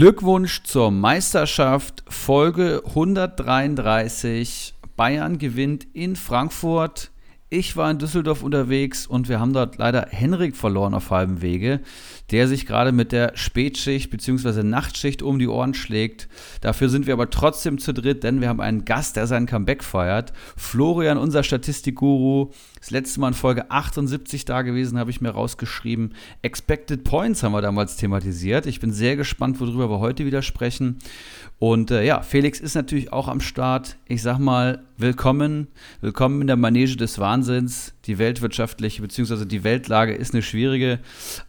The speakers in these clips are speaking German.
Glückwunsch zur Meisterschaft, Folge 133. Bayern gewinnt in Frankfurt. Ich war in Düsseldorf unterwegs und wir haben dort leider Henrik verloren auf halbem Wege, der sich gerade mit der Spätschicht bzw. Nachtschicht um die Ohren schlägt. Dafür sind wir aber trotzdem zu dritt, denn wir haben einen Gast, der sein Comeback feiert. Florian, unser Statistikguru, das letzte Mal in Folge 78 da gewesen, habe ich mir rausgeschrieben. Expected Points haben wir damals thematisiert. Ich bin sehr gespannt, worüber wir heute wieder sprechen. Und äh, ja, Felix ist natürlich auch am Start. Ich sag mal, willkommen, willkommen in der Manege des Wahnsinns. Die weltwirtschaftliche bzw. die Weltlage ist eine schwierige,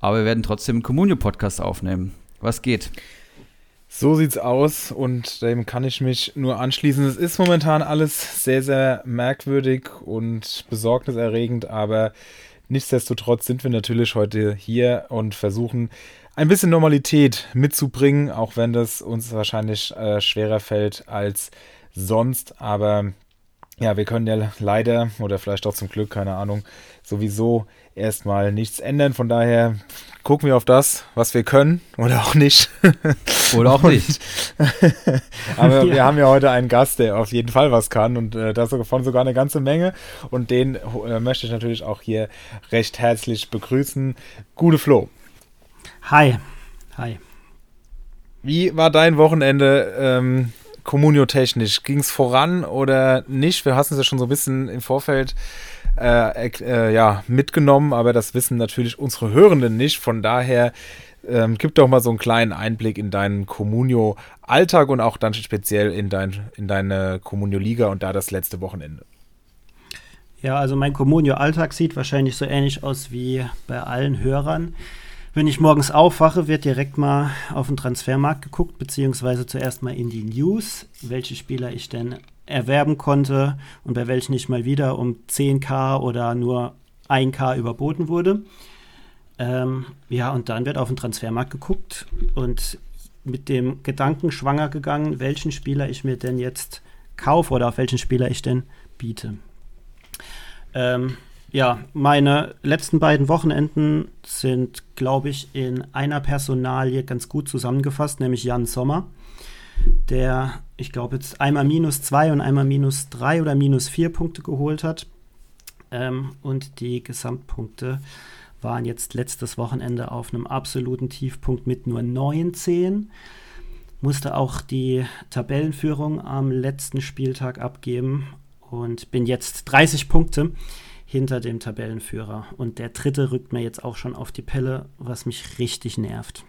aber wir werden trotzdem einen Communio-Podcast aufnehmen. Was geht? So sieht's aus und dem kann ich mich nur anschließen. Es ist momentan alles sehr, sehr merkwürdig und besorgniserregend, aber nichtsdestotrotz sind wir natürlich heute hier und versuchen ein bisschen Normalität mitzubringen, auch wenn das uns wahrscheinlich äh, schwerer fällt als sonst. Aber ja, wir können ja leider oder vielleicht auch zum Glück, keine Ahnung, sowieso erstmal nichts ändern. Von daher gucken wir auf das, was wir können oder auch nicht. Oder auch nicht. Aber ja. wir haben ja heute einen Gast, der auf jeden Fall was kann und äh, davon sogar eine ganze Menge. Und den äh, möchte ich natürlich auch hier recht herzlich begrüßen. Gute Flo. Hi. Hi. Wie war dein Wochenende ähm, kommunio-technisch? Ging es voran oder nicht? Wir hatten es ja schon so ein bisschen im Vorfeld äh, äh, ja, mitgenommen, aber das wissen natürlich unsere Hörenden nicht. Von daher ähm, gib doch mal so einen kleinen Einblick in deinen Communio-Alltag und auch dann speziell in, dein, in deine Communio-Liga und da das letzte Wochenende. Ja, also mein Communio-Alltag sieht wahrscheinlich so ähnlich aus wie bei allen Hörern. Wenn ich morgens aufwache, wird direkt mal auf den Transfermarkt geguckt, beziehungsweise zuerst mal in die News, welche Spieler ich denn erwerben konnte und bei welchen ich mal wieder um 10k oder nur 1k überboten wurde. Ähm, ja, und dann wird auf den Transfermarkt geguckt und mit dem Gedanken schwanger gegangen, welchen Spieler ich mir denn jetzt kaufe oder auf welchen Spieler ich denn biete. Ähm, ja, meine letzten beiden Wochenenden sind, glaube ich, in einer Personalie ganz gut zusammengefasst, nämlich Jan Sommer, der, ich glaube, jetzt einmal minus zwei und einmal minus drei oder minus vier Punkte geholt hat. Ähm, und die Gesamtpunkte waren jetzt letztes Wochenende auf einem absoluten Tiefpunkt mit nur 19. Musste auch die Tabellenführung am letzten Spieltag abgeben und bin jetzt 30 Punkte hinter dem Tabellenführer. Und der dritte rückt mir jetzt auch schon auf die Pelle, was mich richtig nervt.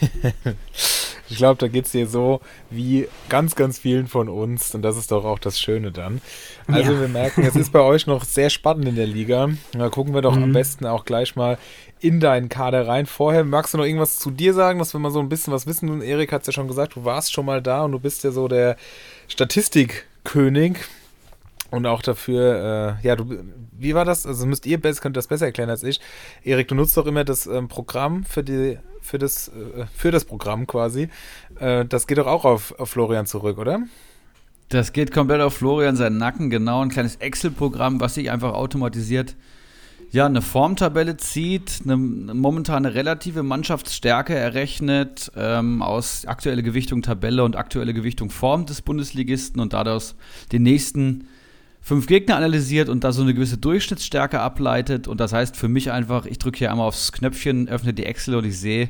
ich glaube, da geht es dir so wie ganz, ganz vielen von uns. Und das ist doch auch das Schöne dann. Also ja. wir merken, es ist bei euch noch sehr spannend in der Liga. Da gucken wir doch mhm. am besten auch gleich mal in deinen Kader rein. Vorher magst du noch irgendwas zu dir sagen, dass wir mal so ein bisschen was wissen. Erik hat es ja schon gesagt, du warst schon mal da und du bist ja so der Statistikkönig. Und auch dafür, äh, ja, du, wie war das? Also müsst ihr könnt das besser erklären als ich. Erik, du nutzt doch immer das ähm, Programm für die, für das, äh, für das Programm quasi. Äh, das geht doch auch auf, auf Florian zurück, oder? Das geht komplett auf Florian seinen Nacken, genau. Ein kleines Excel-Programm, was sich einfach automatisiert ja, eine Formtabelle zieht, eine momentane relative Mannschaftsstärke errechnet ähm, aus aktuelle Gewichtung Tabelle und aktuelle Gewichtung Form des Bundesligisten und daraus den nächsten fünf Gegner analysiert und da so eine gewisse Durchschnittsstärke ableitet. Und das heißt für mich einfach, ich drücke hier einmal aufs Knöpfchen, öffne die Excel und ich sehe,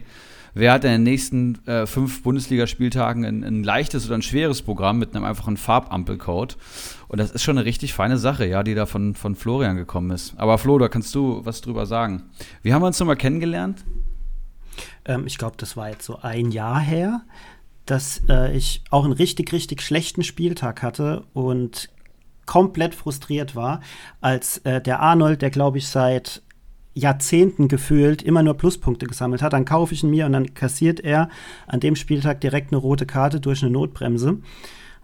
wer hat in den nächsten äh, fünf Bundesligaspieltagen ein, ein leichtes oder ein schweres Programm mit einem einfachen Farbampelcode. Und das ist schon eine richtig feine Sache, ja, die da von, von Florian gekommen ist. Aber Flo, da kannst du was drüber sagen. Wie haben wir uns nochmal kennengelernt? Ähm, ich glaube, das war jetzt so ein Jahr her dass äh, ich auch einen richtig, richtig schlechten Spieltag hatte und komplett frustriert war, als äh, der Arnold, der glaube ich seit Jahrzehnten gefühlt immer nur Pluspunkte gesammelt hat, dann kaufe ich ihn mir und dann kassiert er an dem Spieltag direkt eine rote Karte durch eine Notbremse.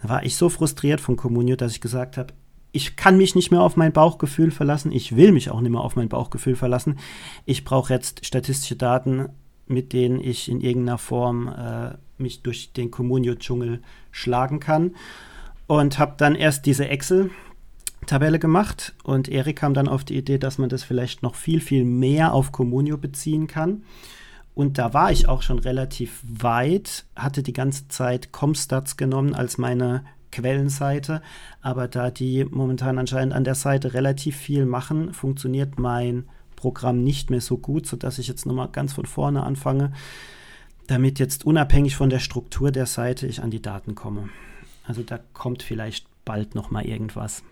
Da war ich so frustriert von Comunio, dass ich gesagt habe, ich kann mich nicht mehr auf mein Bauchgefühl verlassen, ich will mich auch nicht mehr auf mein Bauchgefühl verlassen. Ich brauche jetzt statistische Daten, mit denen ich in irgendeiner Form äh, mich durch den Comunio-Dschungel schlagen kann und habe dann erst diese Excel-Tabelle gemacht und Erik kam dann auf die Idee, dass man das vielleicht noch viel, viel mehr auf Communio beziehen kann. Und da war ich auch schon relativ weit, hatte die ganze Zeit Comstats genommen als meine Quellenseite. Aber da die momentan anscheinend an der Seite relativ viel machen, funktioniert mein Programm nicht mehr so gut, sodass ich jetzt nochmal ganz von vorne anfange, damit jetzt unabhängig von der Struktur der Seite ich an die Daten komme. Also da kommt vielleicht bald nochmal irgendwas.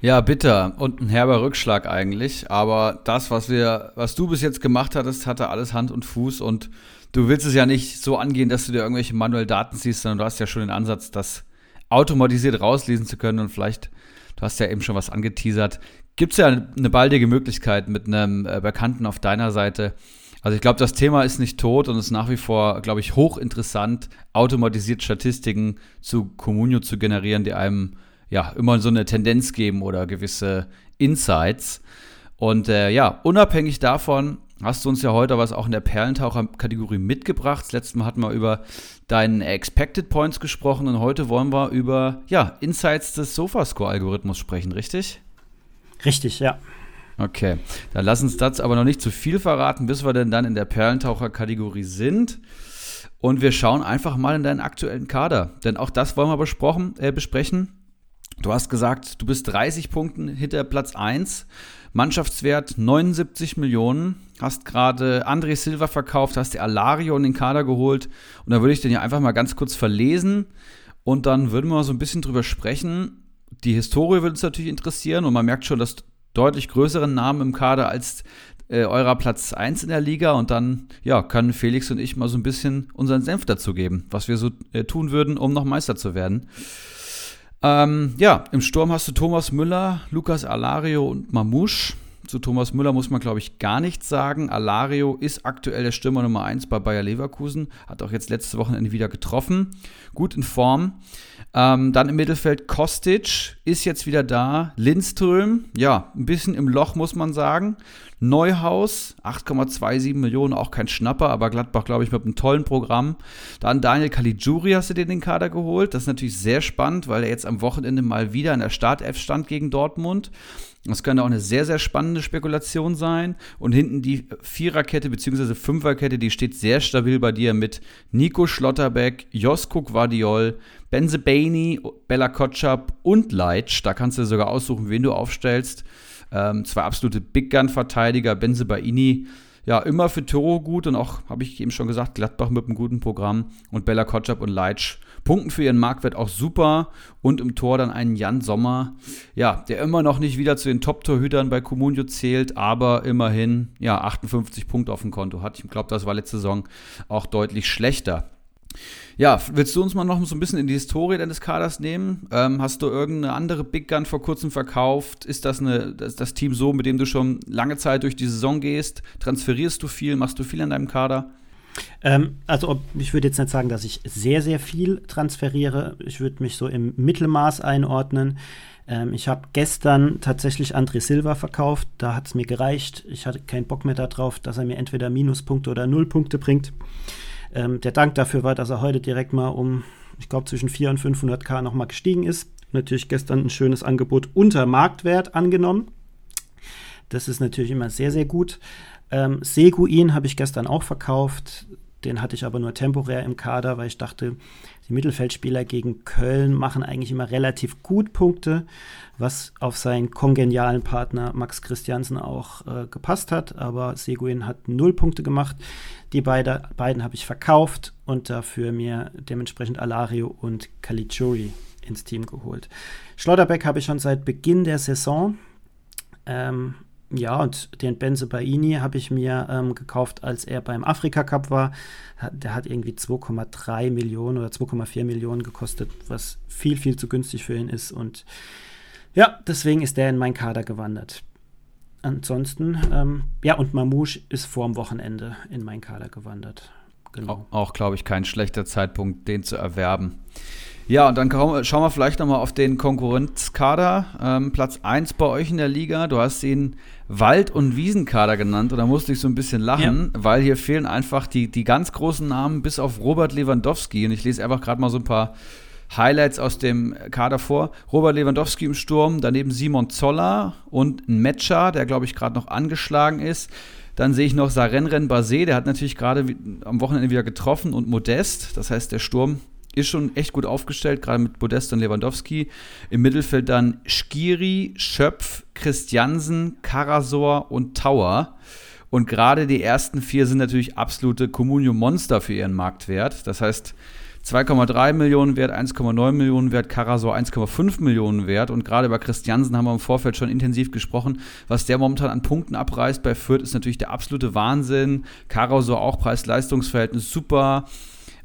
Ja, bitter und ein herber Rückschlag eigentlich. Aber das, was wir, was du bis jetzt gemacht hattest, hatte alles Hand und Fuß und du willst es ja nicht so angehen, dass du dir irgendwelche manuell Daten siehst, sondern du hast ja schon den Ansatz, das automatisiert rauslesen zu können und vielleicht, du hast ja eben schon was angeteasert, gibt es ja eine baldige Möglichkeit mit einem äh, Bekannten auf deiner Seite. Also ich glaube, das Thema ist nicht tot und ist nach wie vor, glaube ich, hochinteressant, automatisiert Statistiken zu Communio zu generieren, die einem ja, immer so eine Tendenz geben oder gewisse Insights. Und äh, ja, unabhängig davon hast du uns ja heute was auch in der Perlentaucher-Kategorie mitgebracht. Das letzte Mal hatten wir über deinen Expected Points gesprochen und heute wollen wir über ja, Insights des Sofascore-Algorithmus sprechen, richtig? Richtig, ja. Okay, dann lass uns das aber noch nicht zu viel verraten, bis wir denn dann in der Perlentaucher-Kategorie sind. Und wir schauen einfach mal in deinen aktuellen Kader, denn auch das wollen wir äh, besprechen. Du hast gesagt, du bist 30 Punkten hinter Platz 1. Mannschaftswert 79 Millionen. Hast gerade André Silva verkauft, hast die Alario in den Kader geholt. Und da würde ich den ja einfach mal ganz kurz verlesen. Und dann würden wir mal so ein bisschen drüber sprechen. Die Historie würde uns natürlich interessieren. Und man merkt schon, dass deutlich größeren Namen im Kader als äh, eurer Platz 1 in der Liga. Und dann ja, können Felix und ich mal so ein bisschen unseren Senf dazu geben, was wir so äh, tun würden, um noch Meister zu werden. Ähm, ja, im Sturm hast du Thomas Müller, Lukas Alario und Mamouche. Zu Thomas Müller muss man, glaube ich, gar nichts sagen. Alario ist aktuell der Stürmer Nummer 1 bei Bayer Leverkusen. Hat auch jetzt letzte Wochenende wieder getroffen. Gut in Form. Ähm, dann im Mittelfeld Kostic ist jetzt wieder da. Lindström, ja, ein bisschen im Loch, muss man sagen. Neuhaus, 8,27 Millionen, auch kein Schnapper, aber Gladbach, glaube ich, mit einem tollen Programm. Dann Daniel Caligiuri hast du dir den Kader geholt. Das ist natürlich sehr spannend, weil er jetzt am Wochenende mal wieder in der Startelf stand gegen Dortmund. Das könnte auch eine sehr, sehr spannende Spekulation sein. Und hinten die Viererkette bzw. Fünferkette, die steht sehr stabil bei dir mit Nico Schlotterbeck, Josko Guardiol, Benze Baini, Bella Kotschap und Leitsch. Da kannst du sogar aussuchen, wen du aufstellst. Ähm, zwei absolute Big Gun-Verteidiger, Benze Baini, ja, immer für Toro gut und auch, habe ich eben schon gesagt, Gladbach mit einem guten Programm und Bella Kotschap und Leitsch punkten für ihren Marktwert auch super und im Tor dann einen Jan Sommer, ja, der immer noch nicht wieder zu den Top-Torhütern bei Comunio zählt, aber immerhin, ja, 58 Punkte auf dem Konto hat. Ich glaube, das war letzte Saison auch deutlich schlechter. Ja, willst du uns mal noch so ein bisschen in die Historie deines Kaders nehmen? Ähm, hast du irgendeine andere Big Gun vor kurzem verkauft? Ist das, eine, das, das Team so, mit dem du schon lange Zeit durch die Saison gehst? Transferierst du viel? Machst du viel an deinem Kader? Ähm, also ich würde jetzt nicht sagen, dass ich sehr, sehr viel transferiere. Ich würde mich so im Mittelmaß einordnen. Ähm, ich habe gestern tatsächlich André Silva verkauft. Da hat es mir gereicht. Ich hatte keinen Bock mehr darauf, dass er mir entweder Minuspunkte oder Nullpunkte bringt. Ähm, der Dank dafür war, dass er heute direkt mal um, ich glaube, zwischen 400 und 500k nochmal gestiegen ist. Natürlich gestern ein schönes Angebot unter Marktwert angenommen. Das ist natürlich immer sehr, sehr gut. Ähm, Seguin habe ich gestern auch verkauft. Den hatte ich aber nur temporär im Kader, weil ich dachte, die Mittelfeldspieler gegen Köln machen eigentlich immer relativ gut Punkte, was auf seinen kongenialen Partner Max Christiansen auch äh, gepasst hat. Aber Seguin hat null Punkte gemacht. Die beide, beiden habe ich verkauft und dafür mir dementsprechend Alario und Caligiuri ins Team geholt. Schlotterbeck habe ich schon seit Beginn der Saison. Ähm, ja, und den Benze Baini habe ich mir ähm, gekauft, als er beim Afrika Cup war. Der hat irgendwie 2,3 Millionen oder 2,4 Millionen gekostet, was viel, viel zu günstig für ihn ist. Und ja, deswegen ist der in meinen Kader gewandert. Ansonsten, ähm, ja, und Mamouche ist vorm Wochenende in meinen Kader gewandert. Genau. Auch, auch glaube ich, kein schlechter Zeitpunkt, den zu erwerben. Ja, und dann schauen wir vielleicht nochmal auf den Konkurrenzkader. Ähm, Platz 1 bei euch in der Liga. Du hast ihn Wald- und Wiesenkader genannt und da musste ich so ein bisschen lachen, ja. weil hier fehlen einfach die, die ganz großen Namen bis auf Robert Lewandowski. Und ich lese einfach gerade mal so ein paar Highlights aus dem Kader vor. Robert Lewandowski im Sturm, daneben Simon Zoller und ein Matcher, der glaube ich gerade noch angeschlagen ist. Dann sehe ich noch Sarenren Basé, der hat natürlich gerade am Wochenende wieder getroffen und Modest. Das heißt, der Sturm ist schon echt gut aufgestellt, gerade mit Modest und Lewandowski. Im Mittelfeld dann Skiri, Schöpf, Christiansen, Karasor und Tauer. Und gerade die ersten vier sind natürlich absolute Communio-Monster für ihren Marktwert. Das heißt, 2,3 Millionen wert, 1,9 Millionen wert, Karasor 1,5 Millionen wert. Und gerade über Christiansen haben wir im Vorfeld schon intensiv gesprochen. Was der momentan an Punkten abreißt bei Fürth, ist natürlich der absolute Wahnsinn. Karasor auch Preis-Leistungs-Verhältnis super.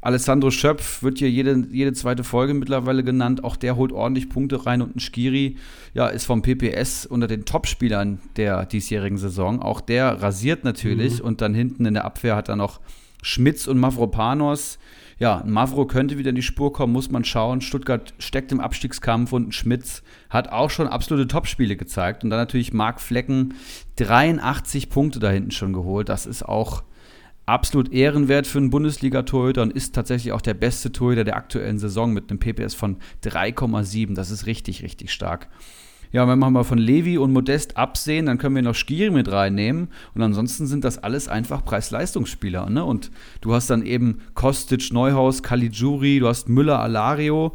Alessandro Schöpf wird hier jede, jede zweite Folge mittlerweile genannt. Auch der holt ordentlich Punkte rein und ein Skiri ja, ist vom PPS unter den Topspielern der diesjährigen Saison. Auch der rasiert natürlich mhm. und dann hinten in der Abwehr hat er noch Schmitz und Mavropanos. Ja, Mavro könnte wieder in die Spur kommen, muss man schauen. Stuttgart steckt im Abstiegskampf und ein Schmitz hat auch schon absolute Topspiele gezeigt. Und dann natürlich Marc Flecken, 83 Punkte da hinten schon geholt. Das ist auch absolut ehrenwert für einen Bundesliga-Torhüter und ist tatsächlich auch der beste Torhüter der aktuellen Saison mit einem PPS von 3,7. Das ist richtig, richtig stark. Ja, wenn wir mal von Levi und Modest absehen, dann können wir noch Skiri mit reinnehmen. Und ansonsten sind das alles einfach Preis-Leistungsspieler. Ne? Und du hast dann eben Kostic, Neuhaus, Caligiuri, du hast Müller, Alario,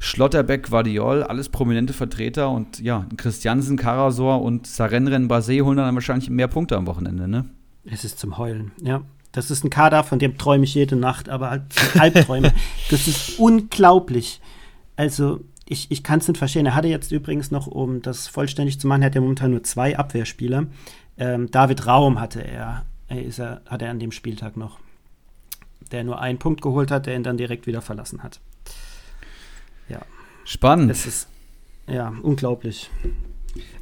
Schlotterbeck, Guardiol, alles prominente Vertreter. Und ja, Christiansen, Karasor und Sarenren Basé holen dann wahrscheinlich mehr Punkte am Wochenende. Ne? Es ist zum Heulen, ja. Das ist ein Kader, von dem träume ich jede Nacht, aber halt Albträume. das ist unglaublich. Also, ich, ich kann es nicht verstehen. Er hatte jetzt übrigens noch, um das vollständig zu machen, er hat ja momentan nur zwei Abwehrspieler. Ähm, David Raum hatte er, er, ist er, hat er an dem Spieltag noch. Der nur einen Punkt geholt hat, der ihn dann direkt wieder verlassen hat. Ja. Spannend. Es ist, ja, unglaublich.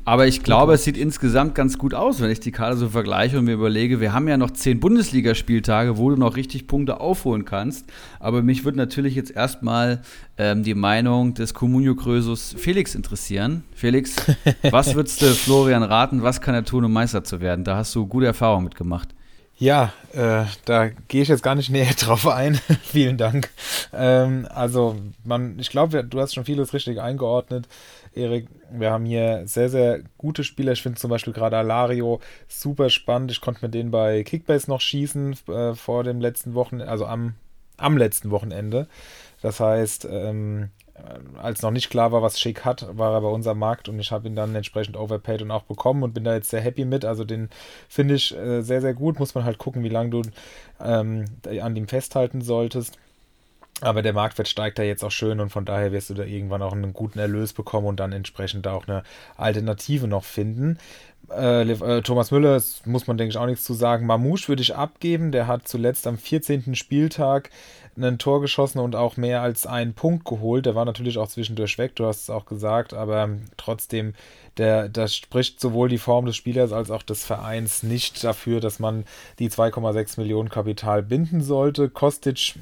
Aber ich glaube, es sieht insgesamt ganz gut aus, wenn ich die Karte so vergleiche und mir überlege, wir haben ja noch zehn Bundesligaspieltage, wo du noch richtig Punkte aufholen kannst. Aber mich würde natürlich jetzt erstmal ähm, die Meinung des Comunio Krösus Felix interessieren. Felix, was würdest du Florian raten, was kann er tun, um Meister zu werden? Da hast du gute Erfahrungen mitgemacht. Ja, äh, da gehe ich jetzt gar nicht näher drauf ein. Vielen Dank. Ähm, also, man, ich glaube, du hast schon vieles richtig eingeordnet. Erik. Wir haben hier sehr, sehr gute Spieler. Ich finde zum Beispiel gerade Alario super spannend. Ich konnte mit denen bei Kickbase noch schießen äh, vor dem letzten Wochenende, also am, am letzten Wochenende. Das heißt, ähm, als noch nicht klar war, was Schick hat, war er bei unserem Markt und ich habe ihn dann entsprechend overpaid und auch bekommen und bin da jetzt sehr happy mit. Also den finde ich äh, sehr, sehr gut. Muss man halt gucken, wie lange du ähm, an ihm festhalten solltest. Aber der Marktwert steigt da jetzt auch schön und von daher wirst du da irgendwann auch einen guten Erlös bekommen und dann entsprechend auch eine Alternative noch finden. Äh, äh Thomas Müller, muss man denke ich auch nichts zu sagen. Mamouche würde ich abgeben. Der hat zuletzt am 14. Spieltag ein Tor geschossen und auch mehr als einen Punkt geholt. Der war natürlich auch zwischendurch weg, du hast es auch gesagt, aber trotzdem, der, das spricht sowohl die Form des Spielers als auch des Vereins nicht dafür, dass man die 2,6 Millionen Kapital binden sollte. Kostic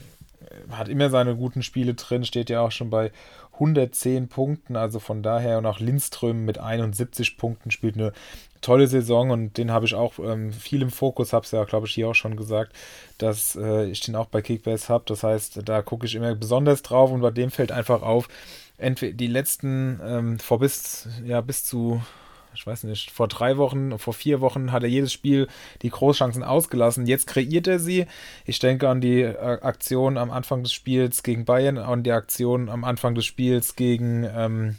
hat immer seine guten Spiele drin, steht ja auch schon bei 110 Punkten, also von daher und auch Lindström mit 71 Punkten spielt eine tolle Saison und den habe ich auch ähm, viel im Fokus, habe es ja, glaube ich, hier auch schon gesagt, dass äh, ich den auch bei Kickbase habe. Das heißt, da gucke ich immer besonders drauf und bei dem fällt einfach auf, entweder die letzten ähm, vor bis, ja, bis zu ich weiß nicht, vor drei Wochen, vor vier Wochen hat er jedes Spiel die Großchancen ausgelassen. Jetzt kreiert er sie. Ich denke an die äh, Aktion am Anfang des Spiels gegen Bayern, an die Aktion am Anfang des Spiels gegen ähm,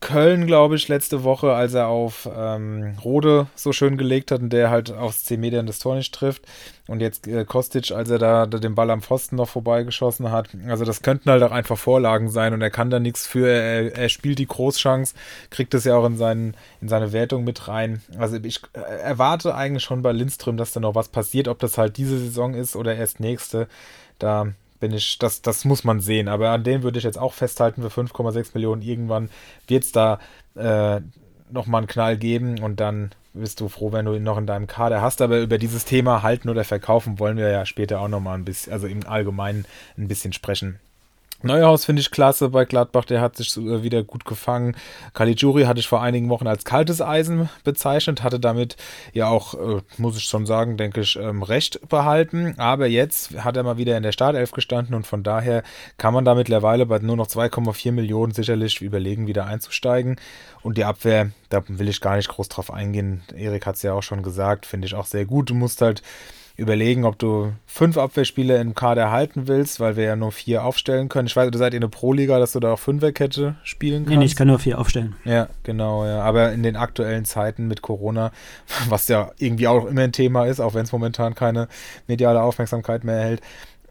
Köln, glaube ich, letzte Woche, als er auf ähm, Rode so schön gelegt hat und der halt aufs 10 Meter das Tor nicht trifft. Und jetzt äh, Kostic, als er da, da, den Ball am Pfosten noch vorbeigeschossen hat. Also das könnten halt auch einfach Vorlagen sein und er kann da nichts für. Er, er spielt die Großchance, kriegt das ja auch in, seinen, in seine Wertung mit rein. Also ich äh, erwarte eigentlich schon bei Lindström, dass da noch was passiert, ob das halt diese Saison ist oder erst nächste. Da bin ich, das, das muss man sehen. Aber an dem würde ich jetzt auch festhalten, für 5,6 Millionen irgendwann wird es da äh, nochmal einen Knall geben und dann bist du froh, wenn du ihn noch in deinem Kader hast. Aber über dieses Thema halten oder verkaufen wollen wir ja später auch nochmal ein bisschen, also im Allgemeinen ein bisschen sprechen. Neuhaus finde ich klasse bei Gladbach, der hat sich äh, wieder gut gefangen. Caligiuri hatte ich vor einigen Wochen als kaltes Eisen bezeichnet, hatte damit ja auch, äh, muss ich schon sagen, denke ich, ähm, recht behalten. Aber jetzt hat er mal wieder in der Startelf gestanden und von daher kann man da mittlerweile bei nur noch 2,4 Millionen sicherlich überlegen, wieder einzusteigen. Und die Abwehr, da will ich gar nicht groß drauf eingehen. Erik hat es ja auch schon gesagt, finde ich auch sehr gut. Du musst halt überlegen, ob du fünf Abwehrspieler im Kader halten willst, weil wir ja nur vier aufstellen können. Ich weiß, du seid in der Pro-Liga, dass du da auch Fünferkette spielen kannst. Nee, nee, ich kann nur vier aufstellen. Ja, genau, ja. Aber in den aktuellen Zeiten mit Corona, was ja irgendwie auch immer ein Thema ist, auch wenn es momentan keine mediale Aufmerksamkeit mehr erhält,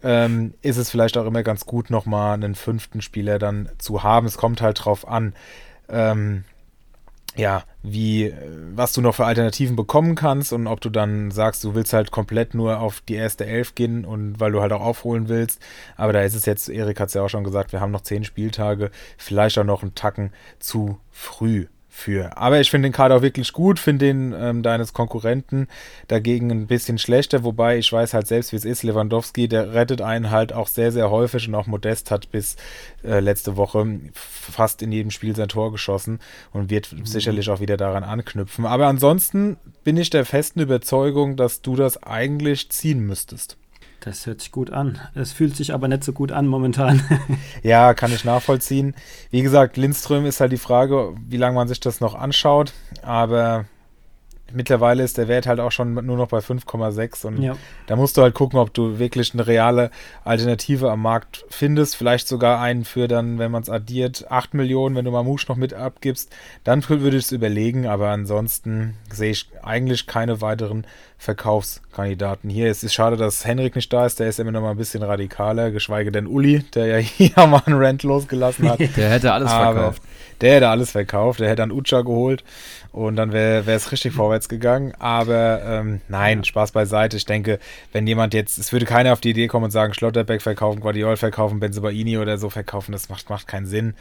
ähm, ist es vielleicht auch immer ganz gut, nochmal einen fünften Spieler dann zu haben. Es kommt halt drauf an. Ähm, ja, wie, was du noch für Alternativen bekommen kannst und ob du dann sagst, du willst halt komplett nur auf die erste Elf gehen und weil du halt auch aufholen willst. Aber da ist es jetzt, Erik hat es ja auch schon gesagt, wir haben noch zehn Spieltage, vielleicht auch noch einen Tacken zu früh für. Aber ich finde den Kader auch wirklich gut, finde den ähm, deines Konkurrenten dagegen ein bisschen schlechter, wobei ich weiß halt selbst, wie es ist. Lewandowski, der rettet einen halt auch sehr, sehr häufig und auch Modest hat bis äh, letzte Woche fast in jedem Spiel sein Tor geschossen und wird mhm. sicherlich auch wieder daran anknüpfen. Aber ansonsten bin ich der festen Überzeugung, dass du das eigentlich ziehen müsstest. Das hört sich gut an. Es fühlt sich aber nicht so gut an momentan. ja, kann ich nachvollziehen. Wie gesagt, Lindström ist halt die Frage, wie lange man sich das noch anschaut. Aber mittlerweile ist der Wert halt auch schon nur noch bei 5,6 und ja. da musst du halt gucken, ob du wirklich eine reale Alternative am Markt findest. Vielleicht sogar einen für dann, wenn man es addiert, 8 Millionen, wenn du Mamouche noch mit abgibst, dann würde ich es überlegen, aber ansonsten sehe ich eigentlich keine weiteren Verkaufskandidaten hier. Es ist schade, dass Henrik nicht da ist, der ist immer noch mal ein bisschen radikaler, geschweige denn Uli, der ja hier mal einen Rent losgelassen hat. der hätte alles aber verkauft. Der hätte alles verkauft, der hätte dann Ucha geholt und dann wäre es richtig vorwärts gegangen. Aber ähm, nein, ja. Spaß beiseite. Ich denke, wenn jemand jetzt, es würde keiner auf die Idee kommen und sagen, Schlotterbeck verkaufen, Guardiol verkaufen, Benzobaini oder so verkaufen, das macht, macht keinen Sinn.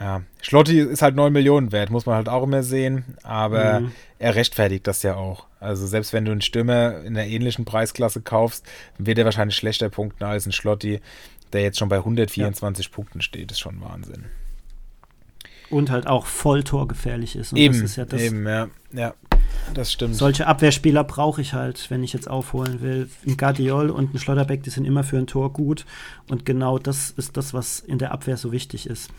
Ja, Schlotti ist halt 9 Millionen wert, muss man halt auch immer sehen, aber mhm. er rechtfertigt das ja auch. Also selbst wenn du einen Stürmer in einer ähnlichen Preisklasse kaufst, wird er wahrscheinlich schlechter punkten als ein Schlotti, der jetzt schon bei 124 ja. Punkten steht, ist schon Wahnsinn. Und halt auch voll torgefährlich ist. Und eben, das ist ja das, eben, ja. ja. Das stimmt. Solche Abwehrspieler brauche ich halt, wenn ich jetzt aufholen will. Ein Guardiol und ein Schlotterbeck, die sind immer für ein Tor gut. Und genau das ist das, was in der Abwehr so wichtig ist.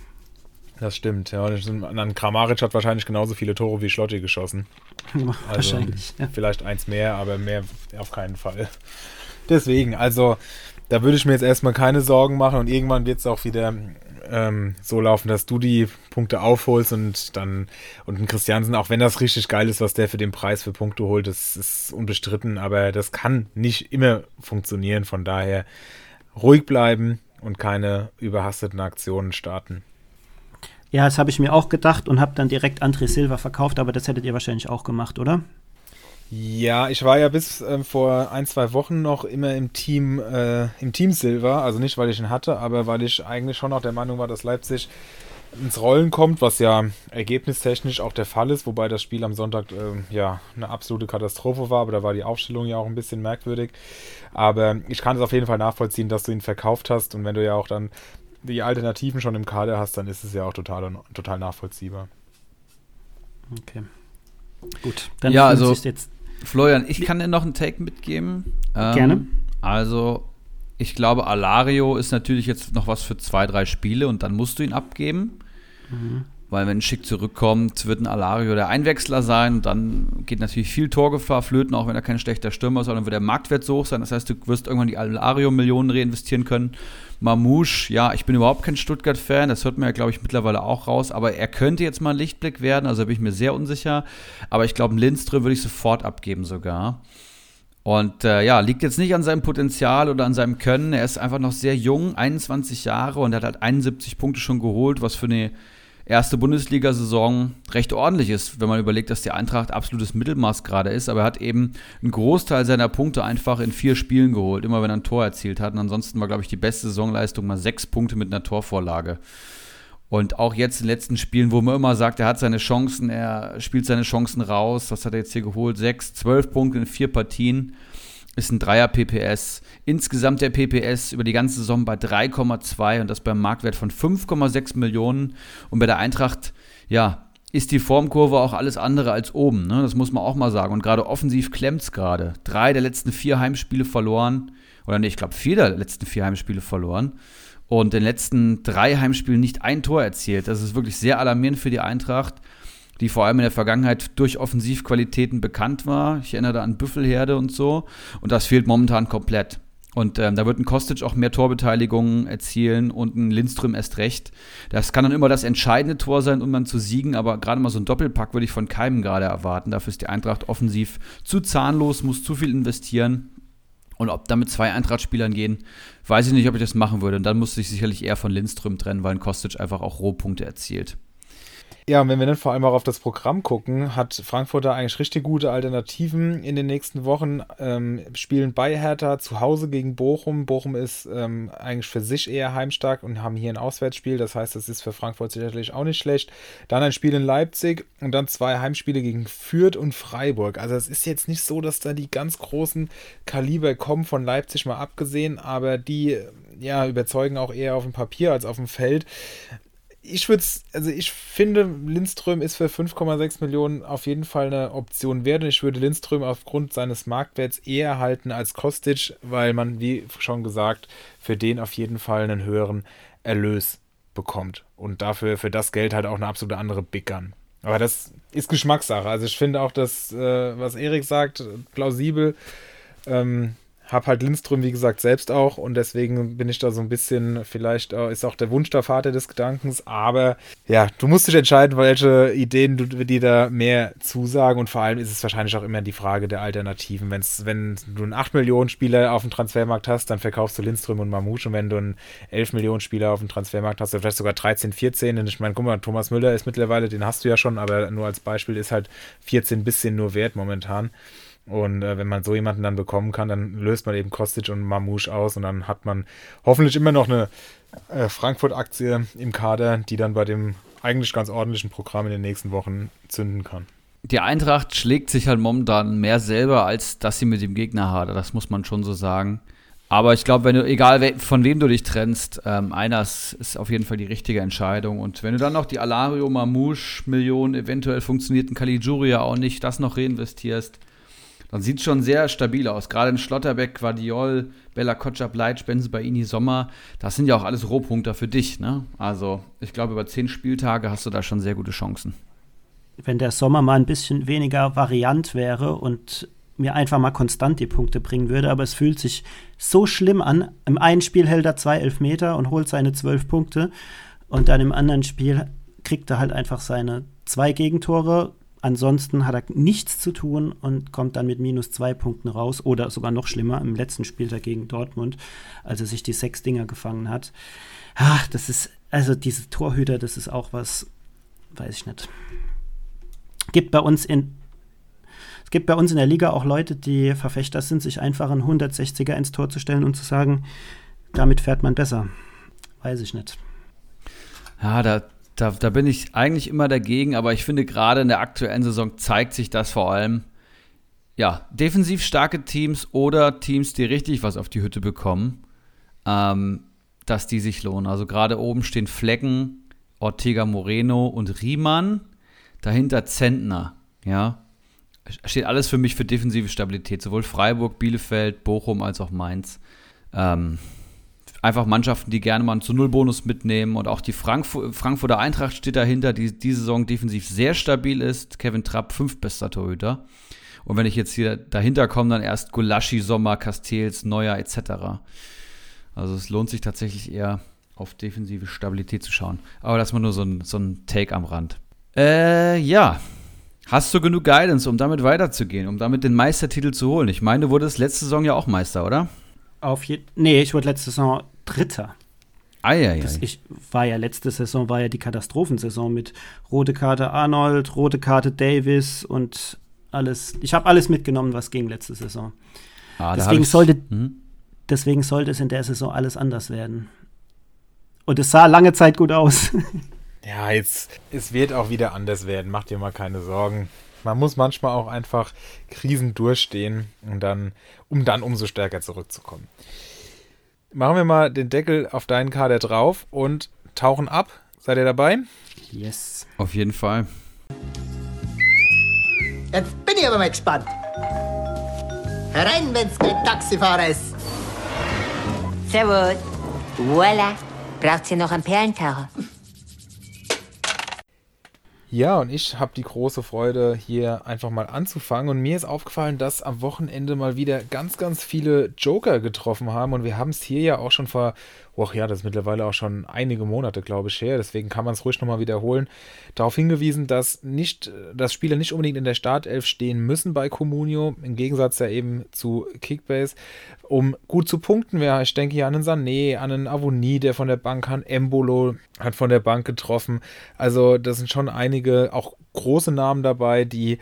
Das stimmt, ja. Dann Kramaric hat wahrscheinlich genauso viele Tore wie Schlotti geschossen. Also wahrscheinlich. Ja. Vielleicht eins mehr, aber mehr auf keinen Fall. Deswegen, also da würde ich mir jetzt erstmal keine Sorgen machen und irgendwann wird es auch wieder ähm, so laufen, dass du die Punkte aufholst und dann und ein Christiansen, auch wenn das richtig geil ist, was der für den Preis für Punkte holt, das ist unbestritten, aber das kann nicht immer funktionieren. Von daher ruhig bleiben und keine überhasteten Aktionen starten. Ja, das habe ich mir auch gedacht und habe dann direkt André Silva verkauft, aber das hättet ihr wahrscheinlich auch gemacht, oder? Ja, ich war ja bis äh, vor ein, zwei Wochen noch immer im Team, äh, im Team Silver, also nicht, weil ich ihn hatte, aber weil ich eigentlich schon auch der Meinung war, dass Leipzig ins Rollen kommt, was ja ergebnistechnisch auch der Fall ist, wobei das Spiel am Sonntag äh, ja eine absolute Katastrophe war, aber da war die Aufstellung ja auch ein bisschen merkwürdig. Aber ich kann es auf jeden Fall nachvollziehen, dass du ihn verkauft hast und wenn du ja auch dann die Alternativen schon im Kader hast, dann ist es ja auch total, total nachvollziehbar. Okay. Gut, dann ja, also jetzt Florian, ich kann dir noch einen Take mitgeben. Ähm, Gerne. Also, ich glaube, Alario ist natürlich jetzt noch was für zwei, drei Spiele und dann musst du ihn abgeben. Mhm. Weil wenn Schick zurückkommt, wird ein Alario der Einwechsler sein dann geht natürlich viel Torgefahr flöten, auch wenn er kein schlechter Stürmer ist, sondern wird der Marktwert so hoch sein. Das heißt, du wirst irgendwann die Alario-Millionen reinvestieren können. Mamouche, ja, ich bin überhaupt kein Stuttgart-Fan, das hört man ja, glaube ich, mittlerweile auch raus, aber er könnte jetzt mal ein Lichtblick werden, also bin ich mir sehr unsicher. Aber ich glaube, Lindström würde ich sofort abgeben sogar. Und äh, ja, liegt jetzt nicht an seinem Potenzial oder an seinem Können. Er ist einfach noch sehr jung, 21 Jahre und er hat halt 71 Punkte schon geholt, was für eine erste Bundesliga-Saison recht ordentlich ist, wenn man überlegt, dass die Eintracht absolutes Mittelmaß gerade ist. Aber er hat eben einen Großteil seiner Punkte einfach in vier Spielen geholt, immer wenn er ein Tor erzielt hat. Und ansonsten war, glaube ich, die beste Saisonleistung mal sechs Punkte mit einer Torvorlage. Und auch jetzt in den letzten Spielen, wo man immer sagt, er hat seine Chancen, er spielt seine Chancen raus. Was hat er jetzt hier geholt? Sechs, zwölf Punkte in vier Partien. Ist ein Dreier PPS. Insgesamt der PPS über die ganze Saison bei 3,2 und das beim Marktwert von 5,6 Millionen. Und bei der Eintracht, ja, ist die Formkurve auch alles andere als oben. Ne? Das muss man auch mal sagen. Und gerade offensiv klemmt es gerade. Drei der letzten vier Heimspiele verloren. Oder nee, ich glaube, vier der letzten vier Heimspiele verloren. Und in den letzten drei Heimspielen nicht ein Tor erzielt. Das ist wirklich sehr alarmierend für die Eintracht die vor allem in der Vergangenheit durch Offensivqualitäten bekannt war. Ich erinnere da an Büffelherde und so. Und das fehlt momentan komplett. Und ähm, da wird ein Kostic auch mehr Torbeteiligungen erzielen und ein Lindström erst recht. Das kann dann immer das entscheidende Tor sein, um dann zu siegen, aber gerade mal so ein Doppelpack würde ich von keinem gerade erwarten. Dafür ist die Eintracht offensiv zu zahnlos, muss zu viel investieren. Und ob da mit zwei Eintracht-Spielern gehen, weiß ich nicht, ob ich das machen würde. Und dann muss ich sicherlich eher von Lindström trennen, weil ein Kostic einfach auch Rohpunkte erzielt. Ja, und wenn wir dann vor allem auch auf das Programm gucken, hat Frankfurt da eigentlich richtig gute Alternativen in den nächsten Wochen. Ähm, spielen bei Hertha zu Hause gegen Bochum. Bochum ist ähm, eigentlich für sich eher heimstark und haben hier ein Auswärtsspiel. Das heißt, das ist für Frankfurt sicherlich auch nicht schlecht. Dann ein Spiel in Leipzig und dann zwei Heimspiele gegen Fürth und Freiburg. Also es ist jetzt nicht so, dass da die ganz großen Kaliber kommen, von Leipzig mal abgesehen, aber die ja, überzeugen auch eher auf dem Papier als auf dem Feld ich würde also ich finde, Lindström ist für 5,6 Millionen auf jeden Fall eine Option wert und ich würde Lindström aufgrund seines Marktwerts eher halten als Kostic, weil man, wie schon gesagt, für den auf jeden Fall einen höheren Erlös bekommt und dafür für das Geld halt auch eine absolute andere Gun. Aber das ist Geschmackssache. Also ich finde auch das, äh, was Erik sagt, plausibel. Ähm, habe halt Lindström, wie gesagt, selbst auch und deswegen bin ich da so ein bisschen, vielleicht äh, ist auch der Wunsch der Vater des Gedankens, aber ja, du musst dich entscheiden, welche Ideen du dir da mehr zusagen und vor allem ist es wahrscheinlich auch immer die Frage der Alternativen. Wenn's, wenn du einen 8 Millionen Spieler auf dem Transfermarkt hast, dann verkaufst du Lindström und Mamouche und wenn du einen 11 Millionen Spieler auf dem Transfermarkt hast, oder vielleicht sogar 13, 14, und ich meine, guck mal, Thomas Müller ist mittlerweile, den hast du ja schon, aber nur als Beispiel ist halt 14 bisschen nur wert momentan. Und äh, wenn man so jemanden dann bekommen kann, dann löst man eben Kostic und Mamouche aus und dann hat man hoffentlich immer noch eine äh, Frankfurt-Aktie im Kader, die dann bei dem eigentlich ganz ordentlichen Programm in den nächsten Wochen zünden kann. Die Eintracht schlägt sich halt momentan mehr selber, als dass sie mit dem Gegner hadert. Das muss man schon so sagen. Aber ich glaube, wenn du, egal von wem du dich trennst, ähm, einer ist, ist, auf jeden Fall die richtige Entscheidung. Und wenn du dann noch die Alario Mamouche Millionen eventuell funktionierten Caligiuri ja auch nicht, das noch reinvestierst, dann sieht es schon sehr stabil aus. Gerade in Schlotterbeck, Guardiol, Bella Kotschap, Leit, Spense, Baini, Sommer, das sind ja auch alles Rohpunkte für dich. Ne? Also ich glaube, über zehn Spieltage hast du da schon sehr gute Chancen. Wenn der Sommer mal ein bisschen weniger variant wäre und mir einfach mal konstant die Punkte bringen würde, aber es fühlt sich so schlimm an. Im einen Spiel hält er zwei Elfmeter und holt seine zwölf Punkte und dann im anderen Spiel kriegt er halt einfach seine zwei Gegentore, Ansonsten hat er nichts zu tun und kommt dann mit minus zwei Punkten raus oder sogar noch schlimmer im letzten Spieltag gegen Dortmund, als er sich die sechs Dinger gefangen hat. Ach, das ist, also diese Torhüter, das ist auch was, weiß ich nicht. Gibt bei uns in, es gibt bei uns in der Liga auch Leute, die Verfechter sind, sich einfach einen 160er ins Tor zu stellen und zu sagen, damit fährt man besser. Weiß ich nicht. Ja, da da, da bin ich eigentlich immer dagegen, aber ich finde gerade in der aktuellen Saison zeigt sich das vor allem. Ja, defensiv starke Teams oder Teams, die richtig was auf die Hütte bekommen, ähm, dass die sich lohnen. Also gerade oben stehen Flecken, Ortega Moreno und Riemann, dahinter Zentner, ja. Steht alles für mich für defensive Stabilität, sowohl Freiburg, Bielefeld, Bochum als auch Mainz. Ähm, einfach Mannschaften, die gerne mal einen zu Null Bonus mitnehmen und auch die Frankfur Frankfurter Eintracht steht dahinter, die diese Saison defensiv sehr stabil ist. Kevin Trapp, fünf bester Torhüter. Und wenn ich jetzt hier dahinter komme, dann erst Gulaschi, Sommer, Castells, Neuer etc. Also es lohnt sich tatsächlich eher auf defensive Stabilität zu schauen. Aber das mal nur so ein, so ein Take am Rand. Äh, ja. Hast du genug Guidance, um damit weiterzugehen, um damit den Meistertitel zu holen? Ich meine, du wurdest letzte Saison ja auch Meister, oder? Auf je nee, ich wurde letzte Saison Dritter. Eieiei. Das, ich war ja letzte Saison war ja die Katastrophensaison mit rote Karte Arnold, rote Karte Davis und alles. Ich habe alles mitgenommen, was ging letzte Saison. Ah, deswegen sollte hm? deswegen sollte es in der Saison alles anders werden. Und es sah lange Zeit gut aus. ja, jetzt es wird auch wieder anders werden. Mach dir mal keine Sorgen. Man muss manchmal auch einfach Krisen durchstehen, und dann, um dann umso stärker zurückzukommen. Machen wir mal den Deckel auf deinen Kader drauf und tauchen ab. Seid ihr dabei? Yes. Auf jeden Fall. Jetzt bin ich aber mal gespannt. Herein, wenn's kein Taxifahrer ist. Servus. Voila. Braucht ihr noch einen Perlentaucher? Ja, und ich habe die große Freude, hier einfach mal anzufangen. Und mir ist aufgefallen, dass am Wochenende mal wieder ganz, ganz viele Joker getroffen haben. Und wir haben es hier ja auch schon vor Och ja, das ist mittlerweile auch schon einige Monate, glaube ich, her. Deswegen kann man es ruhig nochmal wiederholen. Darauf hingewiesen, dass nicht, dass Spieler nicht unbedingt in der Startelf stehen müssen bei Comunio, im Gegensatz ja eben zu Kickbase, um gut zu punkten. Ja, ich denke hier an einen Sané, an einen Avonie, der von der Bank kann, Embolo hat von der Bank getroffen. Also, das sind schon einige auch große Namen dabei, die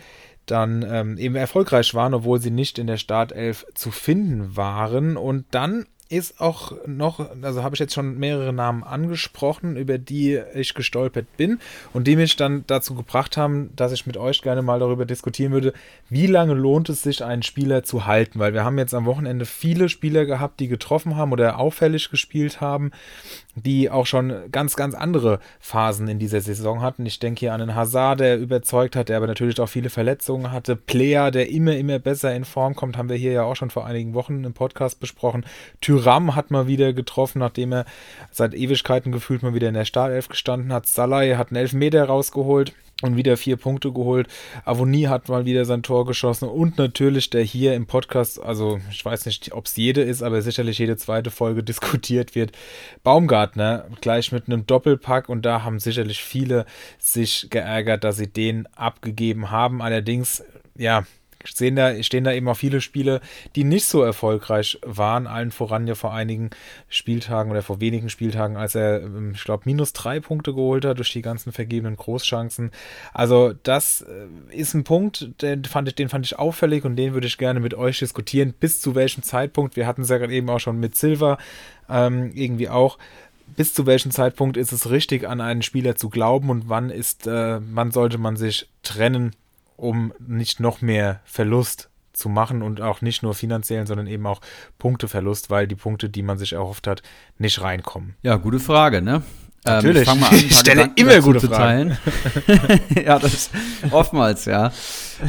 dann ähm, eben erfolgreich waren, obwohl sie nicht in der Startelf zu finden waren. Und dann ist auch noch, also habe ich jetzt schon mehrere Namen angesprochen, über die ich gestolpert bin und die mich dann dazu gebracht haben, dass ich mit euch gerne mal darüber diskutieren würde, wie lange lohnt es sich, einen Spieler zu halten, weil wir haben jetzt am Wochenende viele Spieler gehabt, die getroffen haben oder auffällig gespielt haben die auch schon ganz, ganz andere Phasen in dieser Saison hatten. Ich denke hier an einen Hazard, der überzeugt hat, der aber natürlich auch viele Verletzungen hatte. Player, der immer, immer besser in Form kommt, haben wir hier ja auch schon vor einigen Wochen im Podcast besprochen. Tyram hat mal wieder getroffen, nachdem er seit Ewigkeiten gefühlt mal wieder in der Startelf gestanden hat. Salai hat einen Elfmeter rausgeholt und wieder vier Punkte geholt. Avoni hat mal wieder sein Tor geschossen und natürlich der hier im Podcast, also ich weiß nicht, ob es jede ist, aber sicherlich jede zweite Folge diskutiert wird. Baumgartner gleich mit einem Doppelpack und da haben sicherlich viele sich geärgert, dass sie den abgegeben haben. Allerdings, ja, stehen da, stehen da eben auch viele Spiele, die nicht so erfolgreich waren, allen voran ja vor einigen Spieltagen oder vor wenigen Spieltagen, als er, ähm, ich glaube, minus drei Punkte geholt hat durch die ganzen vergebenen Großchancen. Also das äh, ist ein Punkt, den fand ich, den fand ich auffällig und den würde ich gerne mit euch diskutieren, bis zu welchem Zeitpunkt. Wir hatten es ja gerade eben auch schon mit Silver ähm, irgendwie auch bis zu welchem Zeitpunkt ist es richtig, an einen Spieler zu glauben und wann ist, äh, wann sollte man sich trennen um nicht noch mehr Verlust zu machen und auch nicht nur finanziellen, sondern eben auch Punkteverlust, weil die Punkte, die man sich erhofft hat, nicht reinkommen. Ja, gute Frage, ne? Natürlich. Ähm, ich, ich stelle immer gute Fragen. ja, das ist oftmals, ja.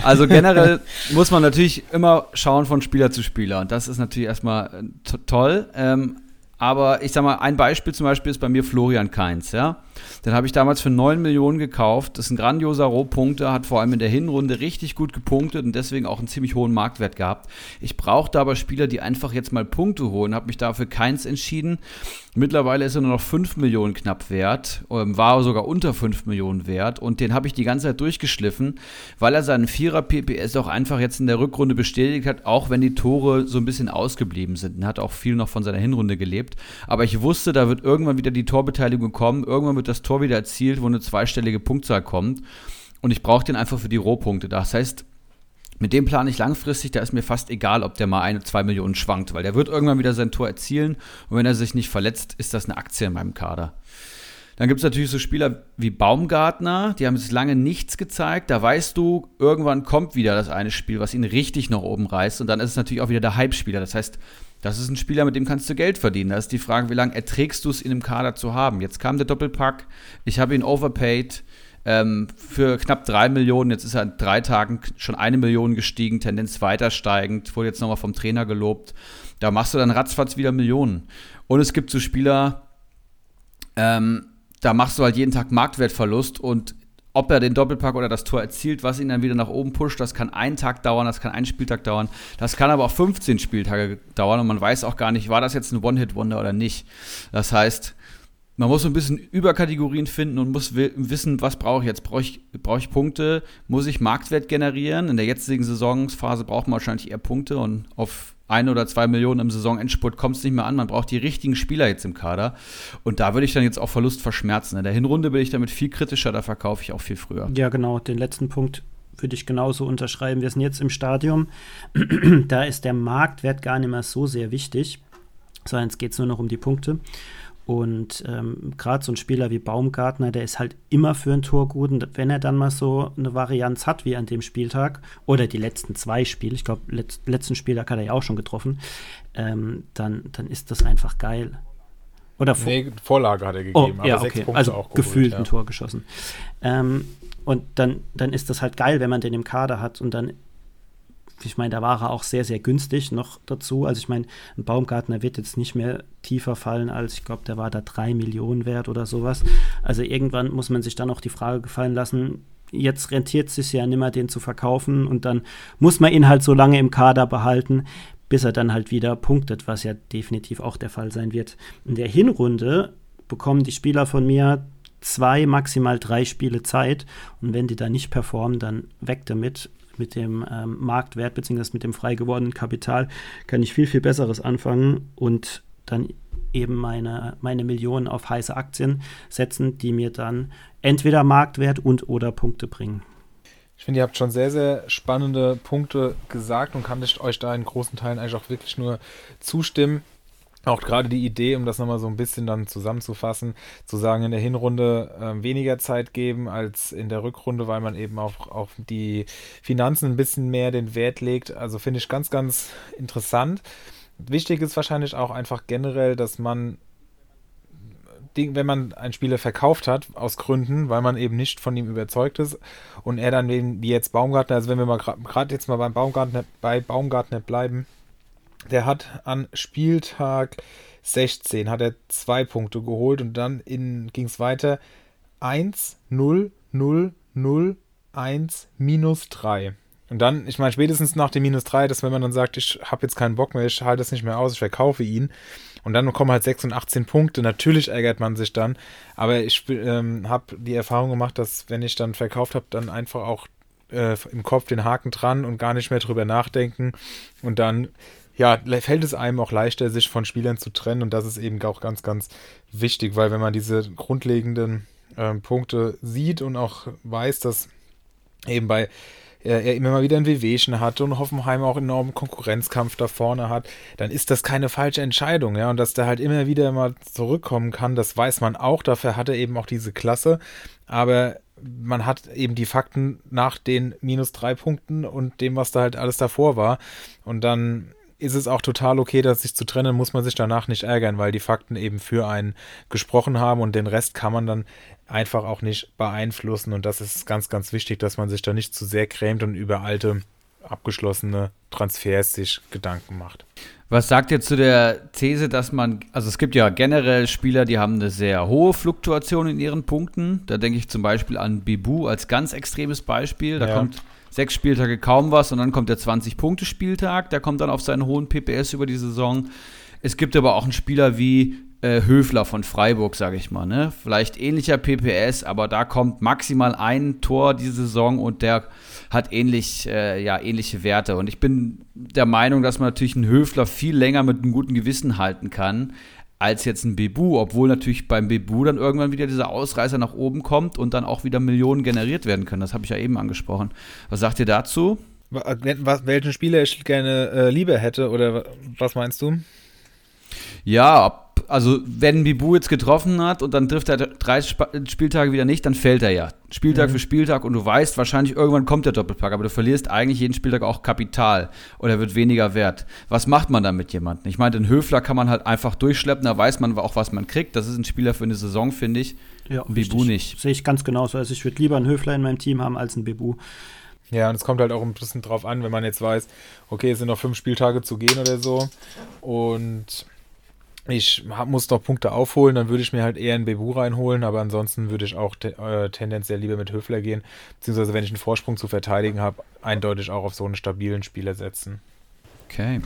Also generell muss man natürlich immer schauen von Spieler zu Spieler und das ist natürlich erstmal äh, toll. Ähm, aber ich sag mal, ein Beispiel zum Beispiel ist bei mir Florian Kainz, ja. Den habe ich damals für 9 Millionen gekauft. Das ist ein grandioser Rohpunkter, hat vor allem in der Hinrunde richtig gut gepunktet und deswegen auch einen ziemlich hohen Marktwert gehabt. Ich brauchte aber Spieler, die einfach jetzt mal Punkte holen, habe mich dafür Keins entschieden. Mittlerweile ist er nur noch 5 Millionen knapp wert, ähm, war sogar unter 5 Millionen wert und den habe ich die ganze Zeit durchgeschliffen, weil er seinen Vierer PPS auch einfach jetzt in der Rückrunde bestätigt hat, auch wenn die Tore so ein bisschen ausgeblieben sind. Er hat auch viel noch von seiner Hinrunde gelebt. Aber ich wusste, da wird irgendwann wieder die Torbeteiligung kommen, irgendwann wird das Tor wieder erzielt, wo eine zweistellige Punktzahl kommt. Und ich brauche den einfach für die Rohpunkte. Das heißt, mit dem plane ich langfristig, da ist mir fast egal, ob der mal eine, zwei Millionen schwankt, weil der wird irgendwann wieder sein Tor erzielen und wenn er sich nicht verletzt, ist das eine Aktie in meinem Kader. Dann gibt es natürlich so Spieler wie Baumgartner, die haben jetzt lange nichts gezeigt. Da weißt du, irgendwann kommt wieder das eine Spiel, was ihn richtig nach oben reißt. Und dann ist es natürlich auch wieder der Hype-Spieler. Das heißt, das ist ein Spieler, mit dem kannst du Geld verdienen. Da ist die Frage, wie lange erträgst du es in einem Kader zu haben. Jetzt kam der Doppelpack, ich habe ihn overpaid ähm, für knapp drei Millionen. Jetzt ist er in drei Tagen schon eine Million gestiegen, Tendenz weiter steigend, wurde jetzt nochmal vom Trainer gelobt. Da machst du dann ratzfatz wieder Millionen. Und es gibt so Spieler, ähm, da machst du halt jeden Tag Marktwertverlust und ob er den Doppelpack oder das Tor erzielt, was ihn dann wieder nach oben pusht, das kann einen Tag dauern, das kann einen Spieltag dauern, das kann aber auch 15 Spieltage dauern und man weiß auch gar nicht, war das jetzt ein One-Hit-Wonder oder nicht. Das heißt, man muss so ein bisschen Überkategorien finden und muss wissen, was brauche ich jetzt? Brauche ich, brauche ich Punkte? Muss ich Marktwert generieren? In der jetzigen Saisonphase braucht man wahrscheinlich eher Punkte und auf ein oder zwei Millionen im Saisonendspurt kommt es nicht mehr an. Man braucht die richtigen Spieler jetzt im Kader. Und da würde ich dann jetzt auch Verlust verschmerzen. In der Hinrunde bin ich damit viel kritischer, da verkaufe ich auch viel früher. Ja, genau. Den letzten Punkt würde ich genauso unterschreiben. Wir sind jetzt im Stadium. da ist der Marktwert gar nicht mehr so sehr wichtig, sondern es geht nur noch um die Punkte. Und ähm, gerade so ein Spieler wie Baumgartner, der ist halt immer für ein Tor gut. Und wenn er dann mal so eine Varianz hat wie an dem Spieltag oder die letzten zwei Spiele, ich glaube, letzt, letzten Spieltag hat er ja auch schon getroffen, ähm, dann, dann ist das einfach geil. Oder Vor nee, Vorlage hat er gegeben, oh, ja, okay. also auch geholt, gefühlt ja. ein Tor geschossen. Ähm, und dann, dann ist das halt geil, wenn man den im Kader hat und dann ich meine, da war er auch sehr, sehr günstig noch dazu. Also ich meine, ein Baumgartner wird jetzt nicht mehr tiefer fallen als, ich glaube, der war da drei Millionen wert oder sowas. Also irgendwann muss man sich dann auch die Frage gefallen lassen, jetzt rentiert es sich ja nimmer, den zu verkaufen und dann muss man ihn halt so lange im Kader behalten, bis er dann halt wieder punktet, was ja definitiv auch der Fall sein wird. In der Hinrunde bekommen die Spieler von mir zwei, maximal drei Spiele Zeit und wenn die da nicht performen, dann weg damit mit dem ähm, Marktwert bzw. mit dem frei gewordenen Kapital kann ich viel, viel Besseres anfangen und dann eben meine, meine Millionen auf heiße Aktien setzen, die mir dann entweder Marktwert und oder Punkte bringen. Ich finde, ihr habt schon sehr, sehr spannende Punkte gesagt und kann euch da in großen Teilen eigentlich auch wirklich nur zustimmen auch gerade die Idee, um das nochmal so ein bisschen dann zusammenzufassen, zu sagen, in der Hinrunde äh, weniger Zeit geben als in der Rückrunde, weil man eben auch auf die Finanzen ein bisschen mehr den Wert legt. Also finde ich ganz, ganz interessant. Wichtig ist wahrscheinlich auch einfach generell, dass man wenn man einen Spieler verkauft hat, aus Gründen, weil man eben nicht von ihm überzeugt ist und er dann, wie jetzt Baumgartner, also wenn wir mal gerade jetzt mal beim Baumgartner, bei Baumgartner bleiben, der hat an Spieltag 16 hat er zwei Punkte geholt und dann ging es weiter 1, 0, 0, 0, 1, minus 3. Und dann, ich meine, spätestens nach dem minus 3, dass wenn man dann sagt, ich habe jetzt keinen Bock mehr, ich halte es nicht mehr aus, ich verkaufe ihn. Und dann kommen halt 6 und 18 Punkte. Natürlich ärgert man sich dann. Aber ich ähm, habe die Erfahrung gemacht, dass wenn ich dann verkauft habe, dann einfach auch äh, im Kopf den Haken dran und gar nicht mehr drüber nachdenken. Und dann ja, fällt es einem auch leichter, sich von Spielern zu trennen. Und das ist eben auch ganz, ganz wichtig, weil wenn man diese grundlegenden äh, Punkte sieht und auch weiß, dass eben bei er, er immer mal wieder ein Wehwehchen hat und Hoffenheim auch einen enormen Konkurrenzkampf da vorne hat, dann ist das keine falsche Entscheidung, ja. Und dass der halt immer wieder mal zurückkommen kann, das weiß man auch. Dafür hat er eben auch diese Klasse. Aber man hat eben die Fakten nach den minus drei Punkten und dem, was da halt alles davor war. Und dann ist es auch total okay, dass sich zu trennen, muss man sich danach nicht ärgern, weil die Fakten eben für einen gesprochen haben und den Rest kann man dann einfach auch nicht beeinflussen. Und das ist ganz, ganz wichtig, dass man sich da nicht zu sehr grämt und über alte, abgeschlossene Transfers sich Gedanken macht. Was sagt ihr zu der These, dass man, also es gibt ja generell Spieler, die haben eine sehr hohe Fluktuation in ihren Punkten. Da denke ich zum Beispiel an Bibu als ganz extremes Beispiel. Da ja. kommt sechs Spieltage kaum was und dann kommt der 20-Punkte-Spieltag, der kommt dann auf seinen hohen PPS über die Saison. Es gibt aber auch einen Spieler wie äh, Höfler von Freiburg, sage ich mal. Ne? Vielleicht ähnlicher PPS, aber da kommt maximal ein Tor diese Saison und der hat ähnlich, äh, ja, ähnliche Werte. Und ich bin der Meinung, dass man natürlich einen Höfler viel länger mit einem guten Gewissen halten kann, als jetzt ein Bebu, obwohl natürlich beim Bebu dann irgendwann wieder dieser Ausreißer nach oben kommt und dann auch wieder Millionen generiert werden können. Das habe ich ja eben angesprochen. Was sagt ihr dazu? Was, welchen Spieler ich gerne äh, lieber hätte oder was meinst du? Ja, also wenn Bibu jetzt getroffen hat und dann trifft er drei Spieltage wieder nicht, dann fällt er ja. Spieltag mhm. für Spieltag und du weißt, wahrscheinlich irgendwann kommt der Doppelpack, aber du verlierst eigentlich jeden Spieltag auch Kapital oder wird weniger wert. Was macht man dann mit jemandem? Ich meine, den Höfler kann man halt einfach durchschleppen, da weiß man auch, was man kriegt. Das ist ein Spieler für eine Saison, finde ich. Ja, Bibu nicht. Sehe ich ganz genauso. Also ich würde lieber einen Höfler in meinem Team haben als einen Bibu. Ja, und es kommt halt auch ein bisschen drauf an, wenn man jetzt weiß, okay, es sind noch fünf Spieltage zu gehen oder so und ich muss noch Punkte aufholen, dann würde ich mir halt eher einen Bebu reinholen, aber ansonsten würde ich auch te äh, tendenziell lieber mit Höfler gehen, beziehungsweise wenn ich einen Vorsprung zu verteidigen habe, eindeutig auch auf so einen stabilen Spieler setzen. Okay.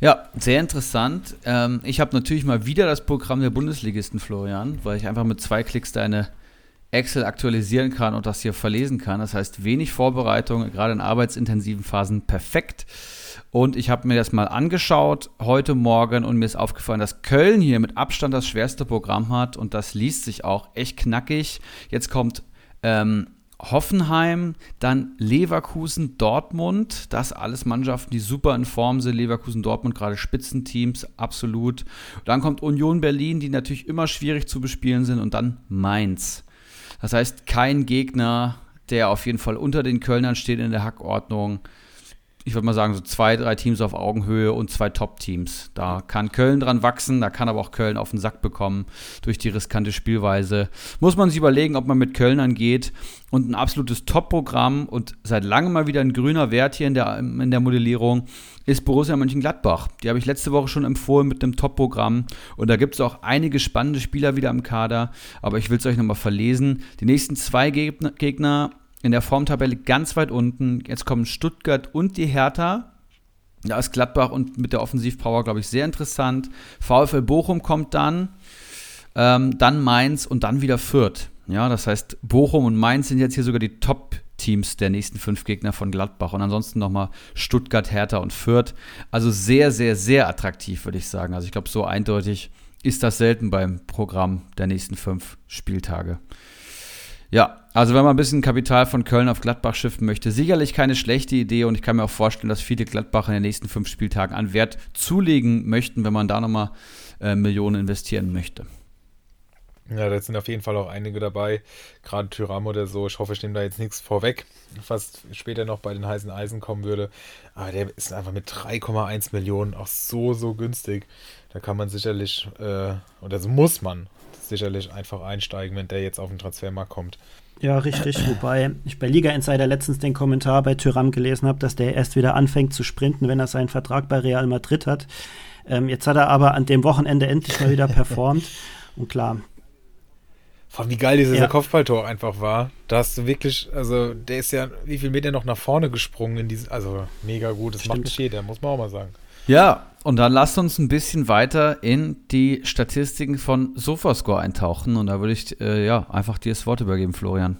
Ja, sehr interessant. Ähm, ich habe natürlich mal wieder das Programm der Bundesligisten, Florian, weil ich einfach mit zwei Klicks deine Excel aktualisieren kann und das hier verlesen kann. Das heißt, wenig Vorbereitung, gerade in arbeitsintensiven Phasen perfekt. Und ich habe mir das mal angeschaut heute Morgen und mir ist aufgefallen, dass Köln hier mit Abstand das schwerste Programm hat und das liest sich auch echt knackig. Jetzt kommt ähm, Hoffenheim, dann Leverkusen, Dortmund. Das alles Mannschaften, die super in Form sind. Leverkusen, Dortmund, gerade Spitzenteams, absolut. Dann kommt Union Berlin, die natürlich immer schwierig zu bespielen sind. Und dann Mainz. Das heißt, kein Gegner, der auf jeden Fall unter den Kölnern steht in der Hackordnung ich würde mal sagen, so zwei, drei Teams auf Augenhöhe und zwei Top-Teams. Da kann Köln dran wachsen, da kann aber auch Köln auf den Sack bekommen durch die riskante Spielweise. Muss man sich überlegen, ob man mit Köln angeht. Und ein absolutes Top-Programm und seit langem mal wieder ein grüner Wert hier in der, in der Modellierung ist Borussia Mönchengladbach. Die habe ich letzte Woche schon empfohlen mit einem Top-Programm. Und da gibt es auch einige spannende Spieler wieder im Kader. Aber ich will es euch nochmal verlesen. Die nächsten zwei Gegner, Gegner in der Formtabelle ganz weit unten. Jetzt kommen Stuttgart und die Hertha. Da ist Gladbach und mit der Offensivpower, glaube ich, sehr interessant. VfL Bochum kommt dann, ähm, dann Mainz und dann wieder Fürth. Ja, das heißt, Bochum und Mainz sind jetzt hier sogar die Top-Teams der nächsten fünf Gegner von Gladbach. Und ansonsten nochmal Stuttgart, Hertha und Fürth. Also sehr, sehr, sehr attraktiv, würde ich sagen. Also ich glaube, so eindeutig ist das selten beim Programm der nächsten fünf Spieltage. Ja, also wenn man ein bisschen Kapital von Köln auf Gladbach schiffen möchte, sicherlich keine schlechte Idee und ich kann mir auch vorstellen, dass viele Gladbach in den nächsten fünf Spieltagen an Wert zulegen möchten, wenn man da nochmal äh, Millionen investieren möchte. Ja, da sind auf jeden Fall auch einige dabei, gerade Tyram oder so. Ich hoffe, ich nehme da jetzt nichts vorweg, was später noch bei den heißen Eisen kommen würde. Aber der ist einfach mit 3,1 Millionen auch so, so günstig. Da kann man sicherlich, äh, oder so muss man sicherlich einfach einsteigen, wenn der jetzt auf den Transfermarkt kommt. Ja, richtig. Wobei ich bei Liga Insider letztens den Kommentar bei Tyram gelesen habe, dass der erst wieder anfängt zu sprinten, wenn er seinen Vertrag bei Real Madrid hat. Ähm, jetzt hat er aber an dem Wochenende endlich mal wieder performt. Und klar. Vor allem, wie geil dieser ja. Kopfballtor einfach war. Da hast du wirklich, also der ist ja, wie viel Meter noch nach vorne gesprungen in diesem, also mega gut. Das Stimmt. macht nicht jeder, muss man auch mal sagen. Ja, und dann lasst uns ein bisschen weiter in die Statistiken von Sofascore eintauchen. Und da würde ich äh, ja einfach dir das Wort übergeben, Florian.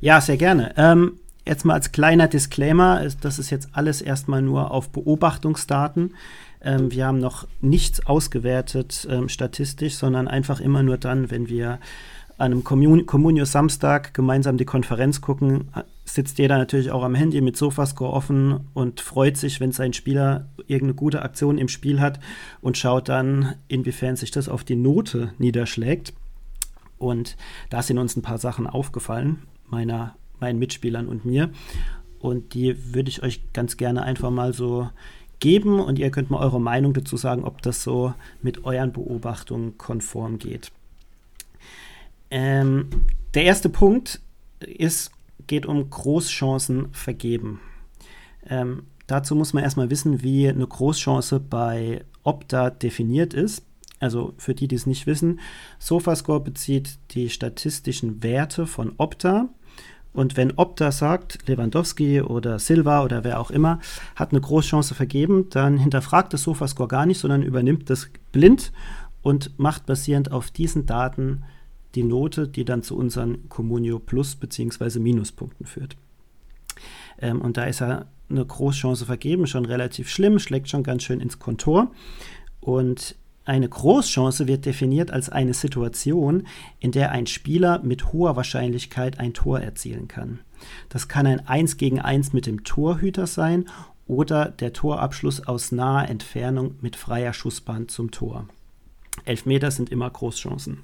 Ja, sehr gerne. Ähm, jetzt mal als kleiner Disclaimer: Das ist jetzt alles erstmal nur auf Beobachtungsdaten. Ähm, wir haben noch nichts ausgewertet ähm, statistisch, sondern einfach immer nur dann, wenn wir an einem Communio Samstag gemeinsam die Konferenz gucken, sitzt jeder natürlich auch am Handy mit Sofascore offen und freut sich, wenn sein Spieler irgendeine gute Aktion im Spiel hat und schaut dann, inwiefern sich das auf die Note niederschlägt. Und da sind uns ein paar Sachen aufgefallen, meiner, meinen Mitspielern und mir. Und die würde ich euch ganz gerne einfach mal so geben und ihr könnt mal eure Meinung dazu sagen, ob das so mit euren Beobachtungen konform geht. Ähm, der erste Punkt ist, geht um Großchancen vergeben. Ähm, dazu muss man erstmal wissen, wie eine Großchance bei Opta definiert ist. Also für die, die es nicht wissen, Sofascore bezieht die statistischen Werte von Opta. Und wenn Opta sagt, Lewandowski oder Silva oder wer auch immer hat eine Großchance vergeben, dann hinterfragt das Sofascore gar nicht, sondern übernimmt das blind und macht basierend auf diesen Daten die Note, die dann zu unseren Communio Plus bzw. Minuspunkten führt. Ähm, und da ist ja eine Großchance vergeben, schon relativ schlimm, schlägt schon ganz schön ins Kontor. Und eine Großchance wird definiert als eine Situation, in der ein Spieler mit hoher Wahrscheinlichkeit ein Tor erzielen kann. Das kann ein 1 gegen 1 mit dem Torhüter sein oder der Torabschluss aus naher Entfernung mit freier Schussbahn zum Tor. Elfmeter sind immer Großchancen.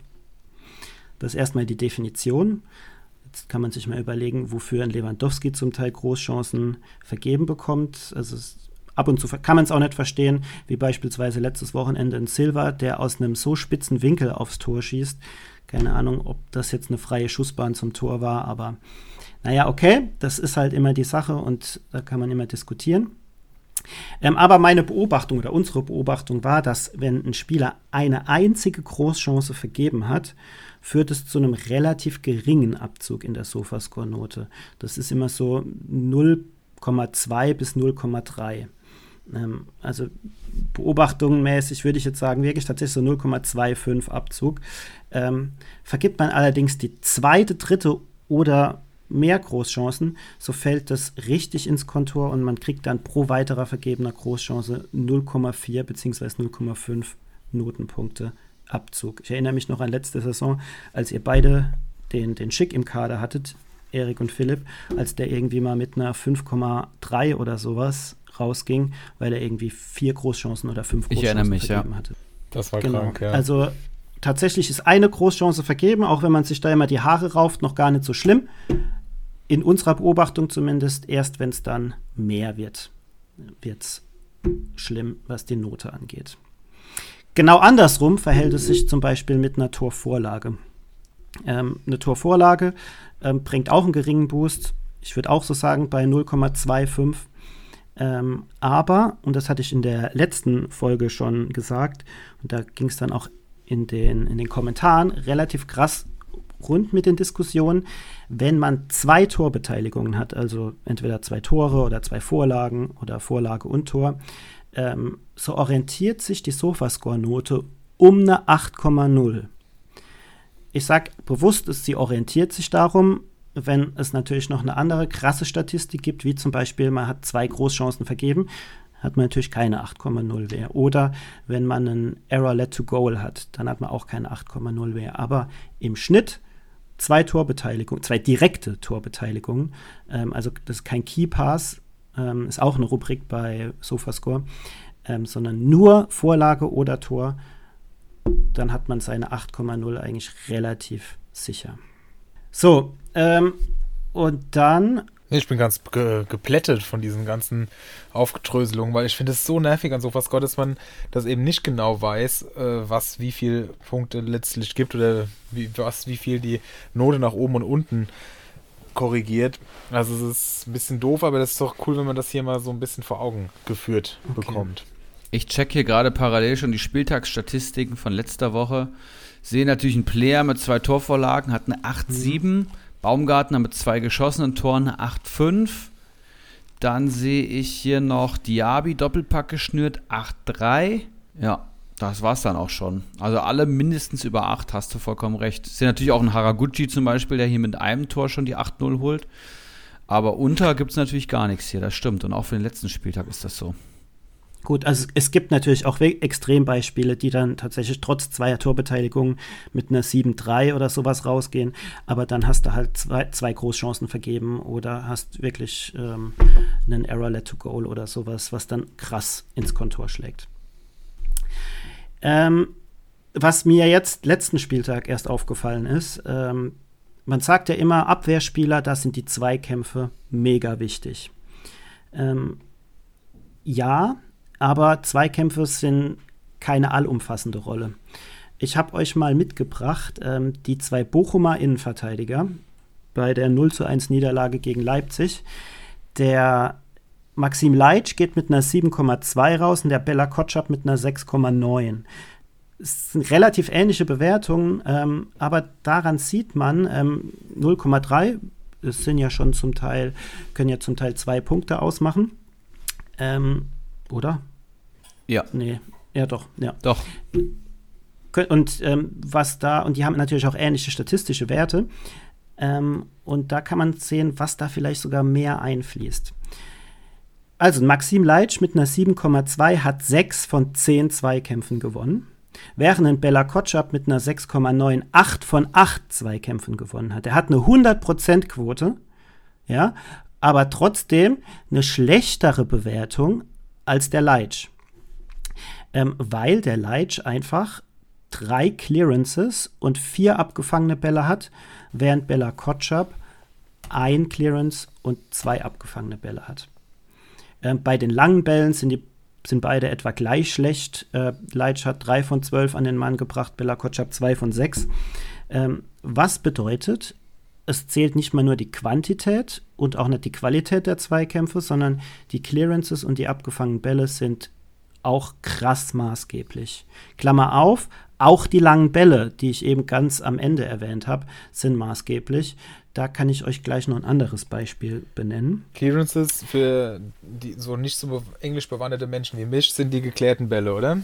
Das ist erstmal die Definition. Jetzt kann man sich mal überlegen, wofür ein Lewandowski zum Teil Großchancen vergeben bekommt. Also ab und zu kann man es auch nicht verstehen, wie beispielsweise letztes Wochenende ein Silva, der aus einem so spitzen Winkel aufs Tor schießt. Keine Ahnung, ob das jetzt eine freie Schussbahn zum Tor war, aber naja, okay, das ist halt immer die Sache und da kann man immer diskutieren. Ähm, aber meine Beobachtung oder unsere Beobachtung war, dass wenn ein Spieler eine einzige Großchance vergeben hat, führt es zu einem relativ geringen Abzug in der Sofascore-Note. Das ist immer so 0,2 bis 0,3. Ähm, also beobachtungsmäßig würde ich jetzt sagen, wirklich tatsächlich so 0,25 Abzug. Ähm, vergibt man allerdings die zweite, dritte oder mehr Großchancen, so fällt das richtig ins Kontor und man kriegt dann pro weiterer vergebener Großchance 0,4 bzw. 0,5 Notenpunkte Abzug. Ich erinnere mich noch an letzte Saison, als ihr beide den, den Schick im Kader hattet. Erik und Philipp, als der irgendwie mal mit einer 5,3 oder sowas rausging, weil er irgendwie vier Großchancen oder fünf Großchancen ich erinnere mich, vergeben ja. hatte. Das war genau. krank, ja. Also tatsächlich ist eine Großchance vergeben, auch wenn man sich da immer die Haare rauft, noch gar nicht so schlimm. In unserer Beobachtung zumindest, erst wenn es dann mehr wird, wird es schlimm, was die Note angeht. Genau andersrum verhält es sich zum Beispiel mit einer Torvorlage. Ähm, eine Torvorlage ähm, bringt auch einen geringen Boost. Ich würde auch so sagen bei 0,25. Ähm, aber, und das hatte ich in der letzten Folge schon gesagt, und da ging es dann auch in den, in den Kommentaren relativ krass rund mit den Diskussionen, wenn man zwei Torbeteiligungen hat, also entweder zwei Tore oder zwei Vorlagen oder Vorlage und Tor, ähm, so orientiert sich die Sofascore-Note um eine 8,0. Ich sage bewusst, sie orientiert sich darum, wenn es natürlich noch eine andere krasse Statistik gibt, wie zum Beispiel, man hat zwei Großchancen vergeben, hat man natürlich keine 8,0 Wehr. Oder wenn man einen Error Let to Goal hat, dann hat man auch keine 8,0 Wehr. Aber im Schnitt zwei Torbeteiligungen, zwei direkte Torbeteiligungen, ähm, also das ist kein Key Pass, ähm, ist auch eine Rubrik bei Sofascore, ähm, sondern nur Vorlage oder Tor, dann hat man seine 8,0 eigentlich relativ sicher. So, ähm, und dann. Ich bin ganz ge geplättet von diesen ganzen Aufgetröselungen, weil ich finde es so nervig an sowas Gott, dass man das eben nicht genau weiß, äh, was wie viele Punkte letztlich gibt oder wie, was, wie viel die Note nach oben und unten korrigiert. Also es ist ein bisschen doof, aber das ist doch cool, wenn man das hier mal so ein bisschen vor Augen geführt okay. bekommt. Ich check hier gerade parallel schon die Spieltagsstatistiken von letzter Woche. Sehe natürlich einen Player mit zwei Torvorlagen, hat eine 8-7. Mhm. Baumgartner mit zwei geschossenen Toren, eine 8-5. Dann sehe ich hier noch Diaby Doppelpack geschnürt, 8-3. Ja, das war's dann auch schon. Also alle mindestens über 8, hast du vollkommen recht. Ist ja natürlich auch ein Haraguchi zum Beispiel, der hier mit einem Tor schon die 8-0 holt. Aber unter gibt es natürlich gar nichts hier, das stimmt. Und auch für den letzten Spieltag ist das so. Gut, also es gibt natürlich auch Extrembeispiele, die dann tatsächlich trotz zweier Torbeteiligungen mit einer 7-3 oder sowas rausgehen, aber dann hast du halt zwei, zwei Großchancen vergeben oder hast wirklich ähm, einen Error Let to Goal oder sowas, was dann krass ins Kontor schlägt. Ähm, was mir jetzt letzten Spieltag erst aufgefallen ist, ähm, man sagt ja immer, Abwehrspieler, da sind die Zweikämpfe mega wichtig. Ähm, ja, aber Zweikämpfe sind keine allumfassende Rolle. Ich habe euch mal mitgebracht ähm, die zwei Bochumer Innenverteidiger bei der 0 zu 1 Niederlage gegen Leipzig. Der Maxim Leitsch geht mit einer 7,2 raus und der Bella Kotschap mit einer 6,9. Es sind relativ ähnliche Bewertungen, ähm, aber daran sieht man ähm, 0,3. Es sind ja schon zum Teil, können ja zum Teil zwei Punkte ausmachen. Ähm, oder? Ja. Nee, ja doch, ja. Doch. Und ähm, was da, und die haben natürlich auch ähnliche statistische Werte. Ähm, und da kann man sehen, was da vielleicht sogar mehr einfließt. Also Maxim Leitsch mit einer 7,2 hat 6 von 10 Zweikämpfen gewonnen, während ein Bella Kotschap mit einer 6,9 8 von 8 Zweikämpfen gewonnen hat. Er hat eine 100% Quote, ja, aber trotzdem eine schlechtere Bewertung als der Leitsch ähm, weil der Leitch einfach drei Clearances und vier abgefangene Bälle hat, während Bella Kotschap ein Clearance und zwei abgefangene Bälle hat. Ähm, bei den langen Bällen sind, die, sind beide etwa gleich schlecht. Äh, Leitch hat drei von zwölf an den Mann gebracht, Bella Kotschap zwei von sechs. Ähm, was bedeutet, es zählt nicht mal nur die Quantität und auch nicht die Qualität der Zweikämpfe, sondern die Clearances und die abgefangenen Bälle sind auch krass maßgeblich. Klammer auf, auch die langen Bälle, die ich eben ganz am Ende erwähnt habe, sind maßgeblich. Da kann ich euch gleich noch ein anderes Beispiel benennen. Clearances für die so nicht so englisch bewanderte Menschen wie mich sind die geklärten Bälle, oder?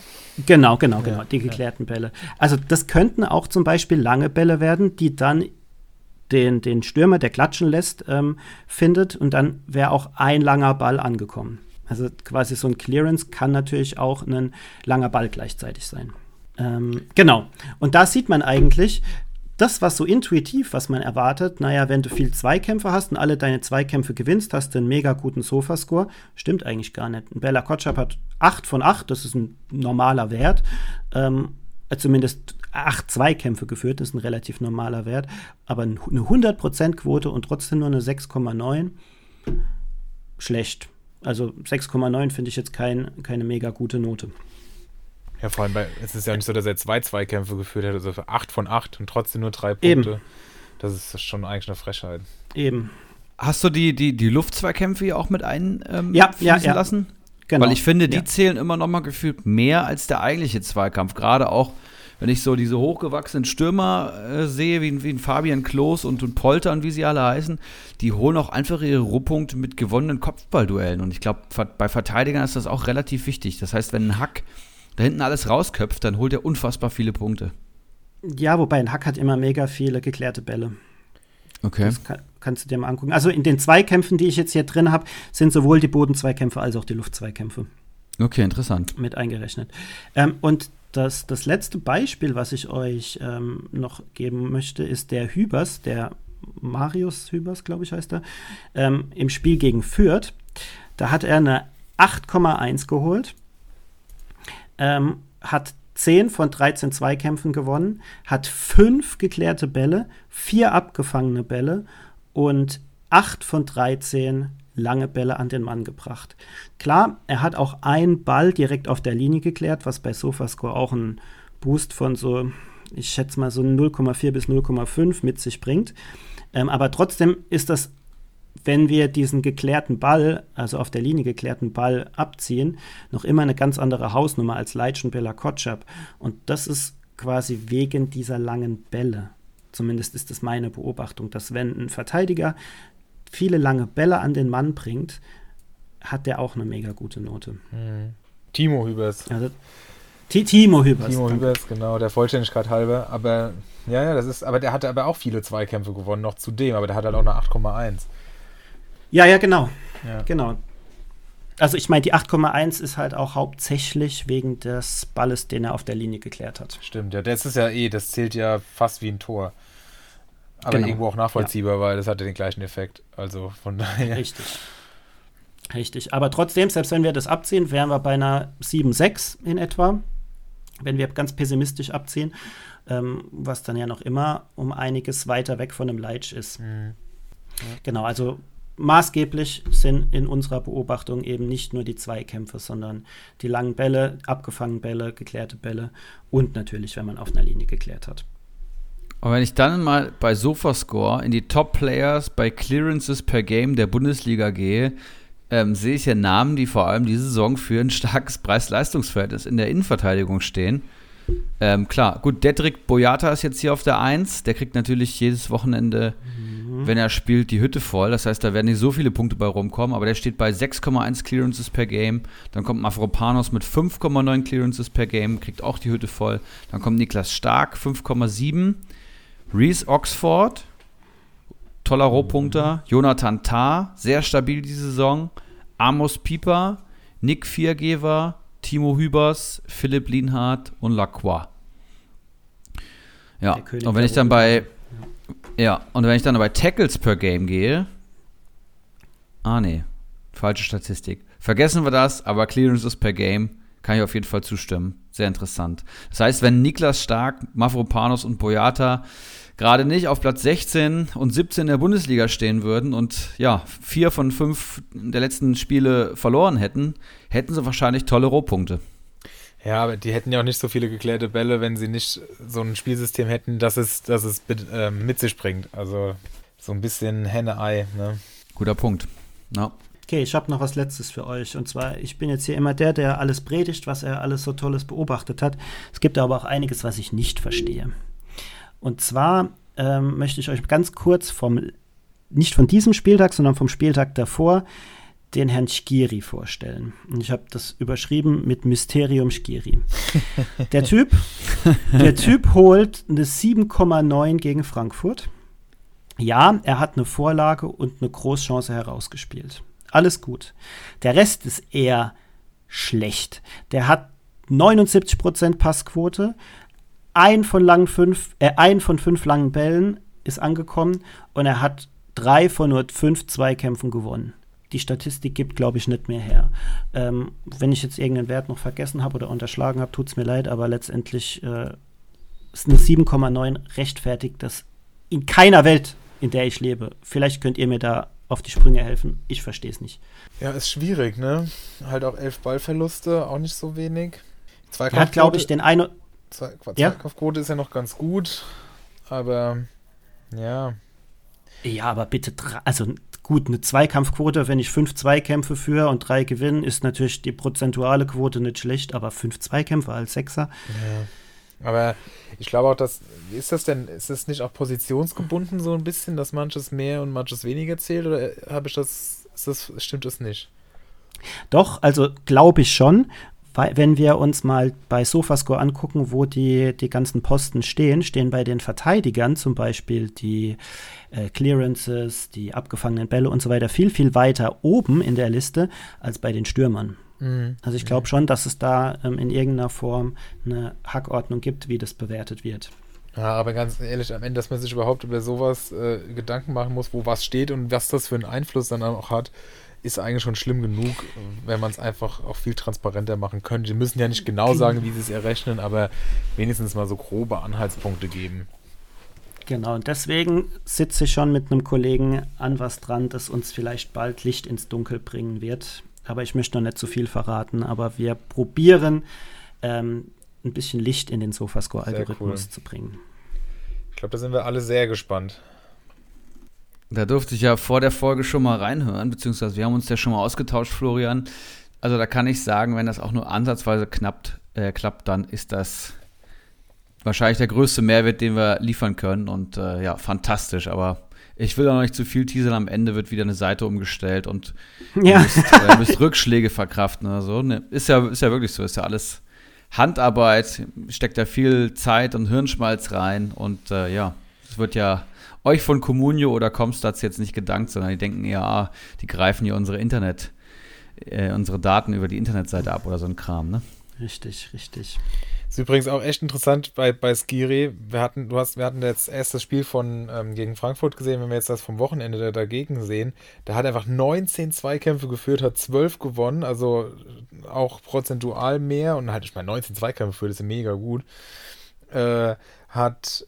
Genau, genau, genau, ja, die geklärten ja. Bälle. Also das könnten auch zum Beispiel lange Bälle werden, die dann den, den Stürmer, der klatschen lässt, ähm, findet und dann wäre auch ein langer Ball angekommen. Also quasi so ein Clearance kann natürlich auch ein langer Ball gleichzeitig sein. Ähm, genau. Und da sieht man eigentlich, das, was so intuitiv, was man erwartet, naja, wenn du viel Zweikämpfe hast und alle deine Zweikämpfe gewinnst, hast du einen mega guten Sofascore. Stimmt eigentlich gar nicht. Bella Kotschap hat 8 von 8, das ist ein normaler Wert. Ähm, äh, zumindest 8 Zweikämpfe geführt, das ist ein relativ normaler Wert. Aber eine 100%-Quote und trotzdem nur eine 6,9, schlecht. Also 6,9 finde ich jetzt kein, keine mega gute Note. Ja, vor allem, bei, es ist ja nicht so, dass er zwei Zweikämpfe geführt hat, also für 8 von 8 und trotzdem nur 3 Punkte. Eben. Das ist schon eigentlich eine Frechheit. Eben. Hast du die, die, die Luftzweikämpfe hier auch mit einfließen ähm, Ja, ja, ja. lassen? Genau. Weil ich finde, die Ja. zählen immer noch mal gefühlt mehr als der eigentliche Zweikampf. Gerade auch, wenn ich so diese hochgewachsenen Stürmer äh, sehe, wie, wie Fabian Klos und, und Polter und wie sie alle heißen, die holen auch einfach ihre Ruhpunkte mit gewonnenen Kopfballduellen. Und ich glaube, bei Verteidigern ist das auch relativ wichtig. Das heißt, wenn ein Hack da hinten alles rausköpft, dann holt er unfassbar viele Punkte. Ja, wobei ein Hack hat immer mega viele geklärte Bälle. Okay. Das kann, kannst du dir mal angucken. Also in den Zweikämpfen, die ich jetzt hier drin habe, sind sowohl die Bodenzweikämpfe als auch die Luftzweikämpfe Okay, interessant. mit eingerechnet. Ähm, und das, das letzte Beispiel, was ich euch ähm, noch geben möchte, ist der Hübers, der Marius Hübers, glaube ich, heißt er, ähm, im Spiel gegen Fürth. Da hat er eine 8,1 geholt, ähm, hat 10 von 13 Zweikämpfen gewonnen, hat 5 geklärte Bälle, 4 abgefangene Bälle und 8 von 13 lange Bälle an den Mann gebracht. Klar, er hat auch einen Ball direkt auf der Linie geklärt, was bei Sofascore auch einen Boost von so, ich schätze mal so 0,4 bis 0,5 mit sich bringt. Ähm, aber trotzdem ist das, wenn wir diesen geklärten Ball, also auf der Linie geklärten Ball abziehen, noch immer eine ganz andere Hausnummer als Leitschen Bella Kotschap. Und das ist quasi wegen dieser langen Bälle. Zumindest ist es meine Beobachtung, dass wenn ein Verteidiger viele lange Bälle an den Mann bringt, hat der auch eine mega gute Note. Timo Hübers. Also, Ti- Timo Hübers. Timo. Hübers, genau, der Vollständigkeit halber. Aber ja, ja, das ist, aber der hatte aber auch viele Zweikämpfe gewonnen, noch zudem, aber der hat halt auch eine 8,1. Ja, ja, genau. Ja. Genau. Also ich meine, die 8,1 ist halt auch hauptsächlich wegen des Balles, den er auf der Linie geklärt hat. Stimmt, ja, das ist ja eh, das zählt ja fast wie ein Tor. Aber Genau. irgendwo auch nachvollziehbar, weil das hatte den gleichen Effekt. Also von daher. Richtig. Richtig. Aber trotzdem, selbst wenn wir das abziehen, wären wir bei einer 7,6 in etwa. Wenn wir ganz pessimistisch abziehen, ähm, was dann ja noch immer um einiges weiter weg von einem Leitsch ist. Genau, also maßgeblich sind in unserer Beobachtung eben nicht nur die Zweikämpfe, sondern die langen Bälle, abgefangene Bälle, geklärte Bälle und natürlich, wenn man auf einer Linie geklärt hat. Und wenn ich dann mal bei Sofascore in die Top Players bei Clearances per Game der Bundesliga gehe, ähm, sehe ich ja Namen, die vor allem diese Saison für ein starkes Preis-Leistungsverhältnis in der Innenverteidigung stehen. Ähm, klar, gut, Dedrick Boyata ist jetzt hier auf der 1. Der kriegt natürlich jedes Wochenende, wenn er spielt, die Hütte voll. Das heißt, da werden nicht so viele Punkte bei rumkommen, aber der steht bei 6,1 Clearances per Game. Dann kommt Mavropanos mit 5,9 Clearances per Game, kriegt auch die Hütte voll. Dann kommt Niklas Stark, 5,7. Reese Oxford, toller Rohpunkter. Jonathan Tah, sehr stabil diese Saison. Amos Pieper, Nick Viergeber, Timo Hübers, Philipp Lienhardt und Lacroix. Ja, und wenn ich dann bei ja, und wenn ich dann bei Tackles per Game gehe, ah nee, falsche Statistik. Vergessen wir das, aber Clearances per Game kann ich auf jeden Fall zustimmen. Sehr interessant. Das heißt, wenn Niklas Stark, Mavropanos und Boyata gerade nicht auf Platz 16 und 17 der Bundesliga stehen würden und ja, vier von fünf der letzten Spiele verloren hätten, hätten sie wahrscheinlich tolle Rohpunkte. Ja, aber die hätten ja auch nicht so viele geklärte Bälle, wenn sie nicht so ein Spielsystem hätten, das es, das es mit, ähm, mit sich bringt. Also so ein bisschen Henne-Ei. Ne? Guter Punkt. Ja. Okay, ich habe noch was Letztes für euch. Und zwar, ich bin jetzt hier immer der, der alles predigt, was er alles so Tolles beobachtet hat. Es gibt aber auch einiges, was ich nicht verstehe. Und zwar ähm, möchte ich euch ganz kurz vom, nicht von diesem Spieltag, sondern vom Spieltag davor, den Herrn Schgiri vorstellen. Und ich habe das überschrieben mit Mysterium Schgiri. Der Typ, der Typ holt eine 7,9 gegen Frankfurt. Ja, er hat eine Vorlage und eine Großchance herausgespielt. Alles gut. Der Rest ist eher schlecht. Der hat 79% Passquote, ein von langen fünf, äh, ein von fünf langen Bällen ist angekommen und er hat drei von nur fünf Zweikämpfen gewonnen. Die Statistik gibt, glaube ich, nicht mehr her. Ähm, wenn ich jetzt irgendeinen Wert noch vergessen habe oder unterschlagen habe, tut es mir leid, aber letztendlich äh, ist eine 7,9 rechtfertigt das in keiner Welt, in der ich lebe. Vielleicht könnt ihr mir da auf die Sprünge helfen. Ich verstehe es nicht. Ja, ist schwierig, ne? Halt auch elf Ballverluste, auch nicht so wenig. er hat, glaube ich, den einen. Zweikampfquote ja? ist ja noch ganz gut, aber ja. Ja, aber bitte, also gut, eine Zweikampfquote, wenn ich fünf Zweikämpfe führe und drei gewinnen, ist natürlich die prozentuale Quote nicht schlecht, aber fünf Zweikämpfe als Sechser. Ja. Aber ich glaube auch, dass, ist das denn, ist das nicht auch positionsgebunden so ein bisschen, dass manches mehr und manches weniger zählt oder habe ich das, ist das, stimmt das nicht? Doch, also glaube ich schon, wenn wir uns mal bei Sofascore angucken, wo die, die ganzen Posten stehen, stehen bei den Verteidigern zum Beispiel die äh, Clearances, die abgefangenen Bälle und so weiter viel, viel weiter oben in der Liste als bei den Stürmern. Mhm. Also ich glaube schon, dass es da ähm, in irgendeiner Form eine Hackordnung gibt, wie das bewertet wird. Ja, aber ganz ehrlich, am Ende, dass man sich überhaupt über sowas äh, Gedanken machen muss, wo was steht und was das für einen Einfluss dann auch hat, ist eigentlich schon schlimm genug, wenn man es einfach auch viel transparenter machen könnte. Die müssen ja nicht genau sagen, wie sie es errechnen, aber wenigstens mal so grobe Anhaltspunkte geben. Genau, und deswegen sitze ich schon mit einem Kollegen an was dran, das uns vielleicht bald Licht ins Dunkel bringen wird. Aber ich möchte noch nicht zu viel verraten, aber wir probieren ähm, ein bisschen Licht in den Sofascore-Algorithmus cool. zu bringen. Ich glaube, da sind wir alle sehr gespannt. Da durfte ich ja vor der Folge schon mal reinhören, beziehungsweise wir haben uns ja schon mal ausgetauscht, Florian. Also da kann ich sagen, wenn das auch nur ansatzweise knappt, äh, klappt, dann ist das wahrscheinlich der größte Mehrwert, den wir liefern können. Und äh, ja, fantastisch. Aber ich will auch noch nicht zu viel teasern. Am Ende wird wieder eine Seite umgestellt und ja. ihr, müsst, äh, müsst Rückschläge verkraften oder so. Ne, ist, ja, ist ja wirklich so. Ist ja alles Handarbeit. Steckt da viel Zeit und Hirnschmalz rein. Und äh, ja, es wird ja euch von Communio oder Comstats jetzt nicht gedankt, sondern die denken eher, ah, die greifen ja unsere Internet, äh, unsere Daten über die Internetseite ab oder so ein Kram, ne? Richtig, richtig. Ist übrigens auch echt interessant bei, bei Skiri. Wir hatten, du hast, wir hatten jetzt erst das Spiel von ähm, gegen Frankfurt gesehen, wenn wir jetzt das vom Wochenende da, dagegen sehen. Der hat einfach 19 Zweikämpfe geführt, hat 12 gewonnen, also auch prozentual mehr und halt, ich meine, 19 Zweikämpfe geführt, ist ja mega gut. Äh, hat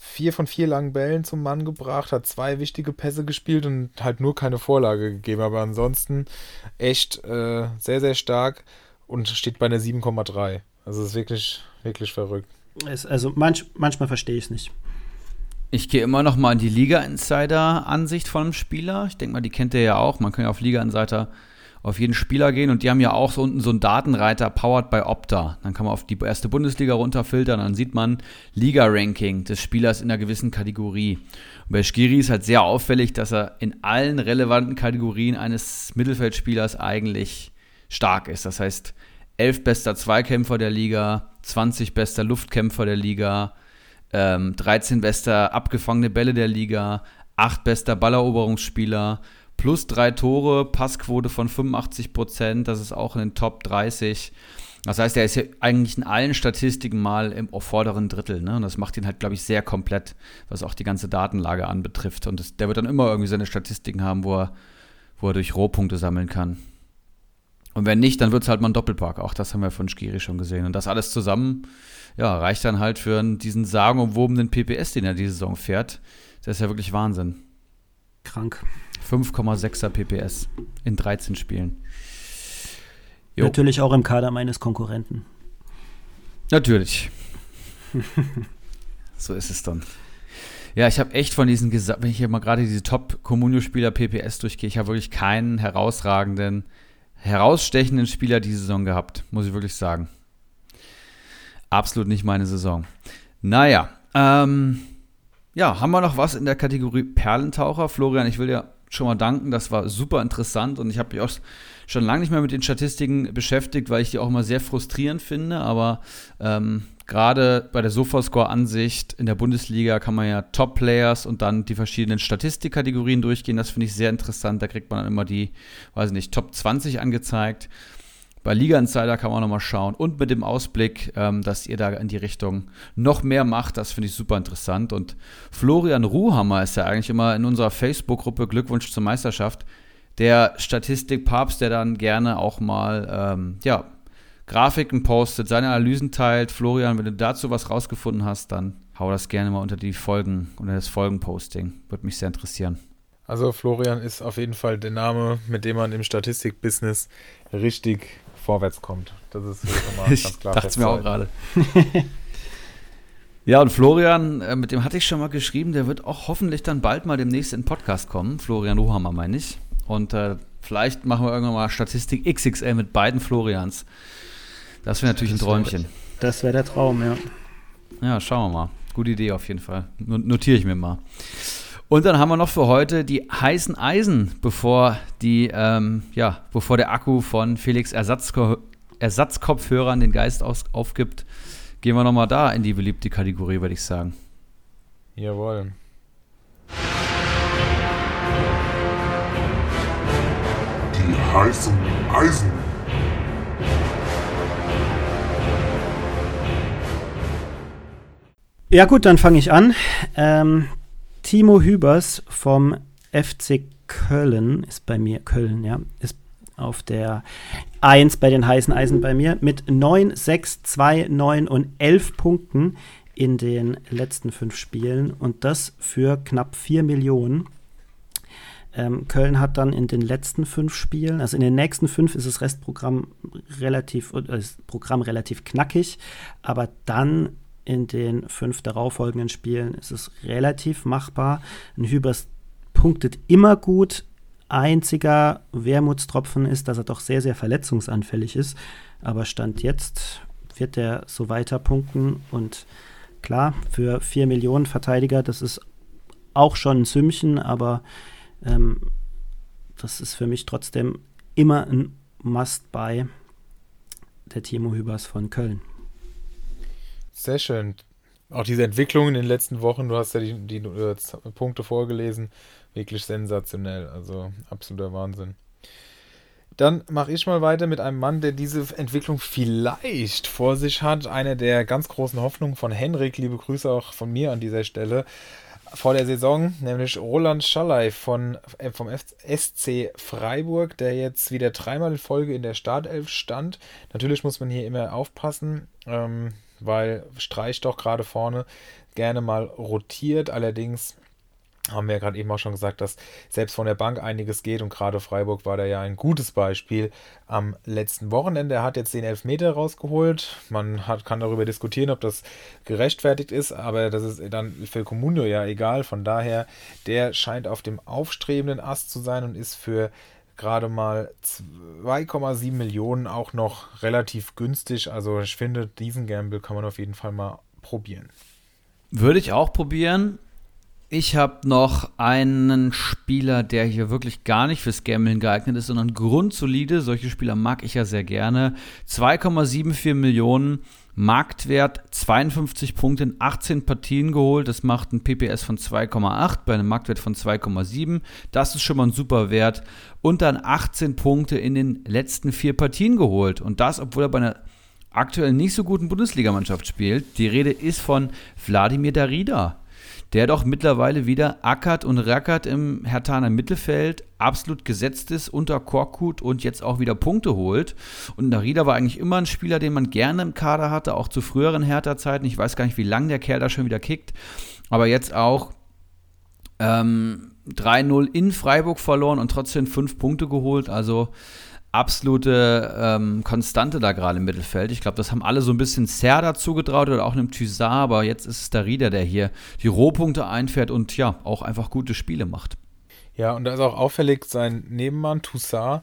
vier von vier langen Bällen zum Mann gebracht, hat zwei wichtige Pässe gespielt und halt nur keine Vorlage gegeben. Aber ansonsten echt äh, sehr, sehr stark und steht bei einer 7,3. Also ist wirklich, wirklich verrückt. Es, also manch, manchmal verstehe ich es nicht. Ich gehe immer noch mal in die Liga-Insider-Ansicht von einem Spieler. Ich denke mal, die kennt ihr ja auch. Man kann ja auf Liga-Insider auf jeden Spieler gehen und die haben ja auch so unten so einen Datenreiter powered by Opta. Dann kann man auf die erste Bundesliga runterfiltern, dann sieht man Liga-Ranking des Spielers in einer gewissen Kategorie. Und bei Skiri ist halt sehr auffällig, dass er in allen relevanten Kategorien eines Mittelfeldspielers eigentlich stark ist. Das heißt, 11 bester Zweikämpfer der Liga, 20 bester Luftkämpfer der Liga, ähm, 13 bester abgefangene Bälle der Liga, 8 bester Balleroberungsspieler, plus drei Tore, Passquote von 85 Prozent, das ist auch in den Top 30. Das heißt, er ist ja eigentlich in allen Statistiken mal im vorderen Drittel. Ne? Und das macht ihn halt, glaube ich, sehr komplett, was auch die ganze Datenlage anbetrifft. Und das, der wird dann immer irgendwie seine Statistiken haben, wo er, wo er durch Rohpunkte sammeln kann. Und wenn nicht, dann wird es halt mal ein Doppelpark. Auch das haben wir von Skiri schon gesehen. Und das alles zusammen, ja, reicht dann halt für diesen sagenumwobenen PPS, den er diese Saison fährt. Das ist ja wirklich Wahnsinn. Krank. 5,6er PPS in 13 Spielen. Jo. Natürlich auch im Kader meines Konkurrenten. Natürlich. so ist es dann. Ja, ich habe echt von diesen, wenn ich hier mal gerade diese Top-Communio-Spieler PPS durchgehe, ich habe wirklich keinen herausragenden, herausstechenden Spieler diese Saison gehabt, muss ich wirklich sagen. Absolut nicht meine Saison. Naja, ähm, ja, haben wir noch was in der Kategorie Perlentaucher? Florian, ich will dir schon mal danken. Das war super interessant und ich habe mich auch schon lange nicht mehr mit den Statistiken beschäftigt, weil ich die auch immer sehr frustrierend finde. Aber ähm, gerade bei der Sofascore-Ansicht in der Bundesliga kann man ja Top-Players und dann die verschiedenen Statistikkategorien durchgehen. Das finde ich sehr interessant. Da kriegt man dann immer die, weiß nicht, Top 20 angezeigt. Bei Liga Insider kann man nochmal schauen. Und mit dem Ausblick, ähm, dass ihr da in die Richtung noch mehr macht, das finde ich super interessant. Und Florian Ruhammer ist ja eigentlich immer in unserer Facebook-Gruppe Glückwunsch zur Meisterschaft der Statistikpapst, der dann gerne auch mal ähm, ja, Grafiken postet, seine Analysen teilt. Florian, wenn du dazu was rausgefunden hast, dann hau das gerne mal unter die Folgen, unter das Folgenposting. Würde mich sehr interessieren. Also Florian ist auf jeden Fall der Name, mit dem man im Statistikbusiness richtig vorwärts kommt. Das ist schon mal ganz klar. dachte mir auch gerade. ja, und Florian, äh, mit dem hatte ich schon mal geschrieben, der wird auch hoffentlich dann bald mal demnächst in den Podcast kommen. Florian Ruhammer meine ich. Und äh, vielleicht machen wir irgendwann mal Statistik XXL mit beiden Florians. Das wäre natürlich ein Träumchen. Das wäre der Traum, ja. Ja, schauen wir mal. Gute Idee auf jeden Fall. Notiere ich mir mal. Und dann haben wir noch für heute die heißen Eisen, bevor die, ähm, ja, bevor der Akku von Felix Ersatzko Ersatzkopfhörern den Geist aus aufgibt, gehen wir nochmal da in die beliebte Kategorie, würde ich sagen. Jawohl. Die heißen Eisen. Ja gut, dann fange ich an. Ähm, Timo Hübers vom FC Köln ist bei mir, Köln, ja, ist auf der 1 bei den heißen Eisen bei mir mit 9, 6, 2, 9 und 11 Punkten in den letzten fünf Spielen und das für knapp 4 Millionen. Ähm, Köln hat dann in den letzten fünf Spielen, also in den nächsten fünf ist das Restprogramm relativ, äh, das Programm relativ knackig, aber dann in den fünf darauffolgenden Spielen ist es relativ machbar. Ein Hübers punktet immer gut. Einziger Wermutstropfen ist, dass er doch sehr, sehr verletzungsanfällig ist. Aber Stand jetzt wird er so weiter punkten. Und klar, für 4 Millionen Verteidiger, das ist auch schon ein Sümmchen, aber ähm, das ist für mich trotzdem immer ein Must-Buy der Timo Hübers von Köln. Sehr schön. Auch diese Entwicklung in den letzten Wochen, du hast ja die, die uh, Punkte vorgelesen, wirklich sensationell. Also absoluter Wahnsinn. Dann mache ich mal weiter mit einem Mann, der diese Entwicklung vielleicht vor sich hat. Eine der ganz großen Hoffnungen von Henrik. Liebe Grüße auch von mir an dieser Stelle. Vor der Saison, nämlich Roland Schallei von, äh, vom SC Freiburg, der jetzt wieder dreimal in Folge in der Startelf stand. Natürlich muss man hier immer aufpassen. Ähm, weil Streich doch gerade vorne gerne mal rotiert. Allerdings haben wir ja gerade eben auch schon gesagt, dass selbst von der Bank einiges geht und gerade Freiburg war da ja ein gutes Beispiel am letzten Wochenende. Er hat jetzt den Elfmeter rausgeholt. Man hat, kann darüber diskutieren, ob das gerechtfertigt ist, aber das ist dann für Comunio ja egal. Von daher, der scheint auf dem aufstrebenden Ast zu sein und ist für gerade mal 2,7 Millionen auch noch relativ günstig. Also ich finde, diesen Gamble kann man auf jeden Fall mal probieren. Würde ich auch probieren. Ich habe noch einen Spieler, der hier wirklich gar nicht fürs Gambling geeignet ist, sondern grundsolide. Solche Spieler mag ich ja sehr gerne. 2,74 Millionen Marktwert 52 Punkte in 18 Partien geholt. Das macht ein PPS von 2,8 bei einem Marktwert von 2,7. Das ist schon mal ein super Wert. Und dann 18 Punkte in den letzten vier Partien geholt. Und das, obwohl er bei einer aktuell nicht so guten Bundesligamannschaft spielt. Die Rede ist von Wladimir Darida der doch mittlerweile wieder ackert und rackert im Hertaner Mittelfeld, absolut gesetzt ist unter Korkut und jetzt auch wieder Punkte holt. Und Narida war eigentlich immer ein Spieler, den man gerne im Kader hatte, auch zu früheren Hertha-Zeiten. Ich weiß gar nicht, wie lange der Kerl da schon wieder kickt, aber jetzt auch ähm, 3-0 in Freiburg verloren und trotzdem fünf Punkte geholt. Also absolute ähm, Konstante da gerade im Mittelfeld. Ich glaube, das haben alle so ein bisschen Serda zugetraut oder auch einem Thysar, aber jetzt ist es der Rieder, der hier die Rohpunkte einfährt und ja, auch einfach gute Spiele macht. Ja, und da ist auch auffällig sein Nebenmann Toussaint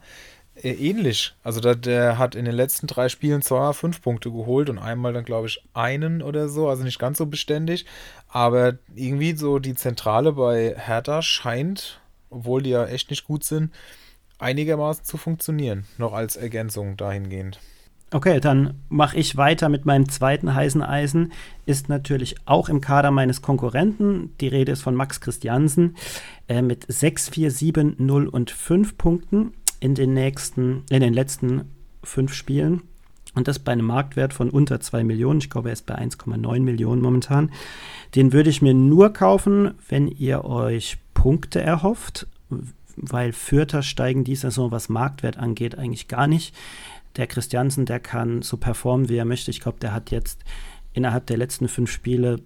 ähnlich. Also da, der hat in den letzten drei Spielen zwar fünf Punkte geholt und einmal dann, glaube ich, einen oder so, also nicht ganz so beständig. Aber irgendwie so die Zentrale bei Hertha scheint, obwohl die ja echt nicht gut sind, einigermaßen zu funktionieren, noch als Ergänzung dahingehend. Okay, dann mache ich weiter mit meinem zweiten heißen Eisen. Ist natürlich auch im Kader meines Konkurrenten. Die Rede ist von Max Christiansen äh, mit 6, 4, 7, 0 und 5 Punkten in den nächsten, in den letzten fünf Spielen. Und das bei einem Marktwert von unter 2 Millionen. Ich glaube, er ist bei 1,9 Millionen momentan. Den würde ich mir nur kaufen, wenn ihr euch Punkte erhofft, weil Fürther steigen die Saison, was Marktwert angeht, eigentlich gar nicht. Der Christiansen, der kann so performen, wie er möchte. Ich glaube, der hat jetzt innerhalb der letzten fünf Spiele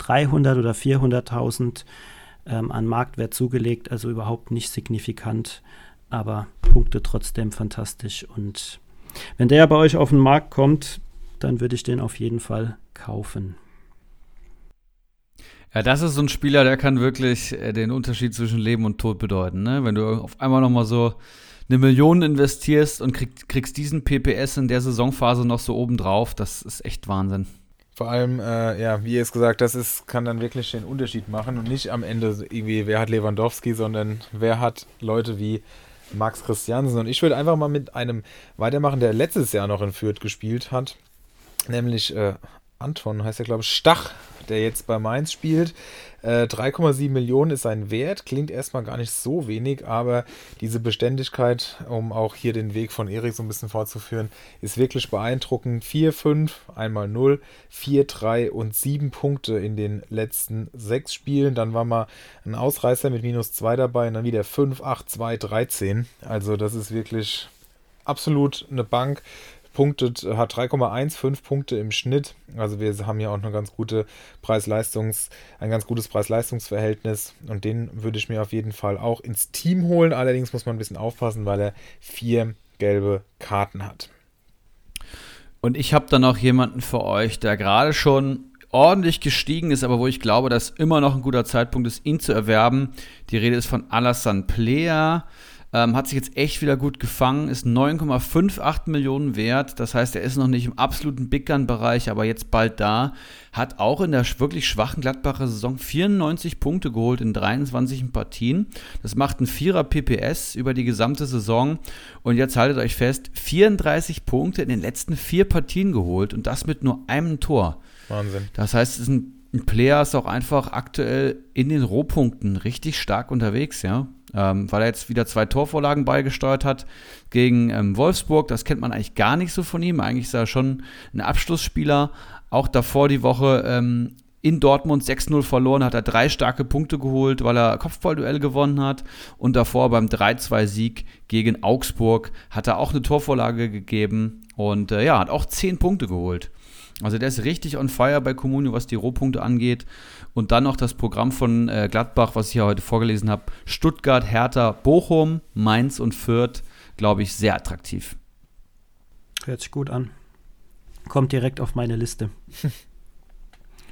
300 oder 400.000 ähm, an Marktwert zugelegt, also überhaupt nicht signifikant, aber Punkte trotzdem fantastisch. Und wenn der bei euch auf den Markt kommt, dann würde ich den auf jeden Fall kaufen. Ja, das ist so ein Spieler, der kann wirklich äh, den Unterschied zwischen Leben und Tod bedeuten. Ne? Wenn du auf einmal nochmal so eine Million investierst und krieg, kriegst diesen PPS in der Saisonphase noch so oben drauf, das ist echt Wahnsinn. Vor allem, äh, ja, wie ihr es gesagt, das ist, kann dann wirklich den Unterschied machen und nicht am Ende irgendwie, wer hat Lewandowski, sondern wer hat Leute wie Max Christiansen. Und ich würde einfach mal mit einem weitermachen, der letztes Jahr noch in Fürth gespielt hat, nämlich äh, Anton heißt er, glaube ich, Stach, der jetzt bei Mainz spielt. Äh, 3,7 Millionen ist sein Wert, klingt erstmal gar nicht so wenig, aber diese Beständigkeit, um auch hier den Weg von Erik so ein bisschen fortzuführen, ist wirklich beeindruckend. 4, 5, einmal 0, 4, 3 und 7 Punkte in den letzten sechs Spielen. Dann war mal ein Ausreißer mit minus 2 dabei und dann wieder 5, 8, 2, 13. Also das ist wirklich absolut eine Bank punktet, hat 3,15 Punkte im Schnitt. Also wir haben ja auch eine ganz gute Preis-Leistungs, ein ganz gutes Preis-Leistungs-Verhältnis und den würde ich mir auf jeden Fall auch ins Team holen. Allerdings muss man ein bisschen aufpassen, weil er vier gelbe Karten hat. Und ich habe dann noch jemanden für euch, der gerade schon ordentlich gestiegen ist, aber wo ich glaube, dass immer noch ein guter Zeitpunkt ist, ihn zu erwerben. Die Rede ist von Alassane Plea. Ähm, hat sich jetzt echt wieder gut gefangen, ist 9,58 Millionen wert. Das heißt, er ist noch nicht im absoluten Big Gun-Bereich, aber jetzt bald da. Hat auch in der wirklich schwachen Gladbacher Saison 94 Punkte geholt in 23 Partien. Das macht ein Vierer PPS über die gesamte Saison. Und jetzt haltet euch fest, 34 Punkte in den letzten vier Partien geholt und das mit nur einem Tor. Wahnsinn. Das heißt, es ist ein ein Player ist auch einfach aktuell in den Rohpunkten richtig stark unterwegs, ja ähm, weil er jetzt wieder zwei Torvorlagen beigesteuert hat gegen ähm, Wolfsburg. Das kennt man eigentlich gar nicht so von ihm. Eigentlich ist er schon ein Abschlussspieler. Auch davor die Woche ähm, in Dortmund 6-0 verloren, hat er drei starke Punkte geholt, weil er Kopfballduell gewonnen hat. Und davor beim 3-2-Sieg gegen Augsburg hat er auch eine Torvorlage gegeben und äh, ja, hat auch zehn Punkte geholt. Also der ist richtig on fire bei Comunio, was die Rohpunkte angeht. Und dann noch das Programm von äh, Gladbach, was ich ja heute vorgelesen habe. Stuttgart, Hertha, Bochum, Mainz und Fürth, glaube ich, sehr attraktiv. Hört sich gut an. Kommt direkt auf meine Liste.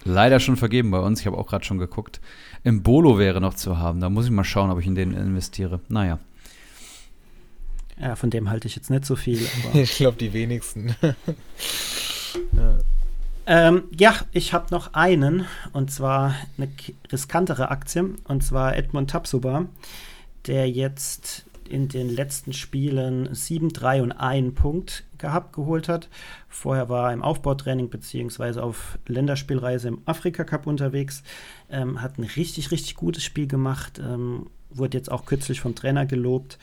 Leider schon vergeben bei uns. Ich habe auch gerade schon geguckt. Im Bolo wäre noch zu haben. Da muss ich mal schauen, ob ich in den investiere. Naja. Ja, von dem halte ich jetzt nicht so viel. ich glaube, die wenigsten. ja. Ähm, ja, ich habe noch einen, und zwar eine riskantere Aktie, und zwar Edmund Tapsoba, der jetzt in den letzten Spielen 7, 3 und 1 Punkt gehabt, geholt hat. Vorher war er im Aufbautraining bzw. auf Länderspielreise im Afrika Cup unterwegs, ähm, hat ein richtig, richtig gutes Spiel gemacht, ähm, wurde jetzt auch kürzlich vom Trainer gelobt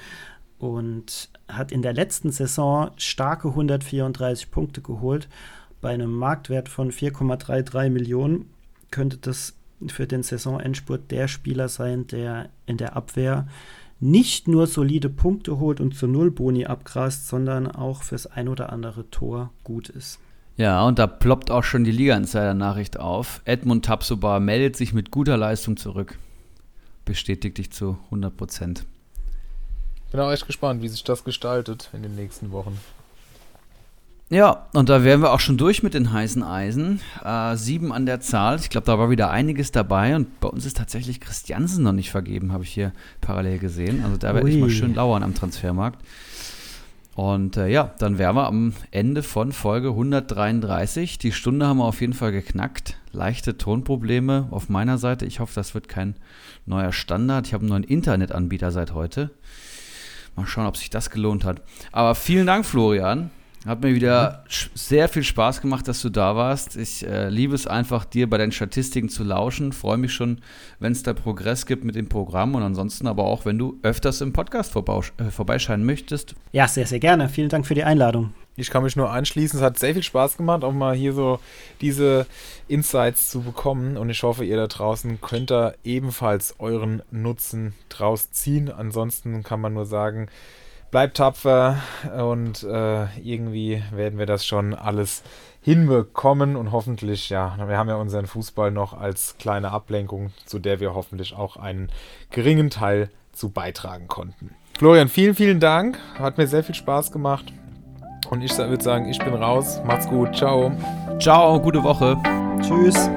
und hat in der letzten Saison starke 134 Punkte geholt bei einem Marktwert von 4,33 Millionen könnte das für den Saisonendspurt der Spieler sein, der in der Abwehr nicht nur solide Punkte holt und zu Nullboni abgrast, sondern auch fürs ein oder andere Tor gut ist. Ja, und da ploppt auch schon die Liga-Insider-Nachricht auf. Edmund Tapsoba meldet sich mit guter Leistung zurück. Bestätigt dich zu 100 Prozent. Bin auch echt gespannt, wie sich das gestaltet in den nächsten Wochen. Ja, und da wären wir auch schon durch mit den heißen Eisen. Äh, sieben an der Zahl. Ich glaube, da war wieder einiges dabei. Und bei uns ist tatsächlich Christiansen noch nicht vergeben, habe ich hier parallel gesehen. Also da werde ich mal schön lauern am Transfermarkt. Und äh, ja, dann wären wir am Ende von Folge 133. Die Stunde haben wir auf jeden Fall geknackt. Leichte Tonprobleme auf meiner Seite. Ich hoffe, das wird kein neuer Standard. Ich habe einen neuen Internetanbieter seit heute. Mal schauen, ob sich das gelohnt hat. Aber vielen Dank, Florian Hat mir wieder sehr viel Spaß gemacht, dass du da warst. Ich äh, liebe es einfach, dir bei deinen Statistiken zu lauschen. Freue mich schon, wenn es da Progress gibt mit dem Programm und ansonsten aber auch, wenn du öfters im Podcast äh, vorbeischeinen möchtest. Ja, sehr, sehr gerne. Vielen Dank für die Einladung. Ich kann mich nur anschließen. Es hat sehr viel Spaß gemacht, auch mal hier so diese Insights zu bekommen. Und ich hoffe, ihr da draußen könnt da ebenfalls euren Nutzen draus ziehen. Ansonsten kann man nur sagen, bleibt tapfer und äh, irgendwie werden wir das schon alles hinbekommen und hoffentlich, ja, wir haben ja unseren Fußball noch als kleine Ablenkung, zu der wir hoffentlich auch einen geringen Teil zu beitragen konnten. Florian, vielen, vielen Dank. Hat mir sehr viel Spaß gemacht. Und ich würde sagen, ich bin raus. Macht's gut. Ciao. Ciao, gute Woche. Tschüss.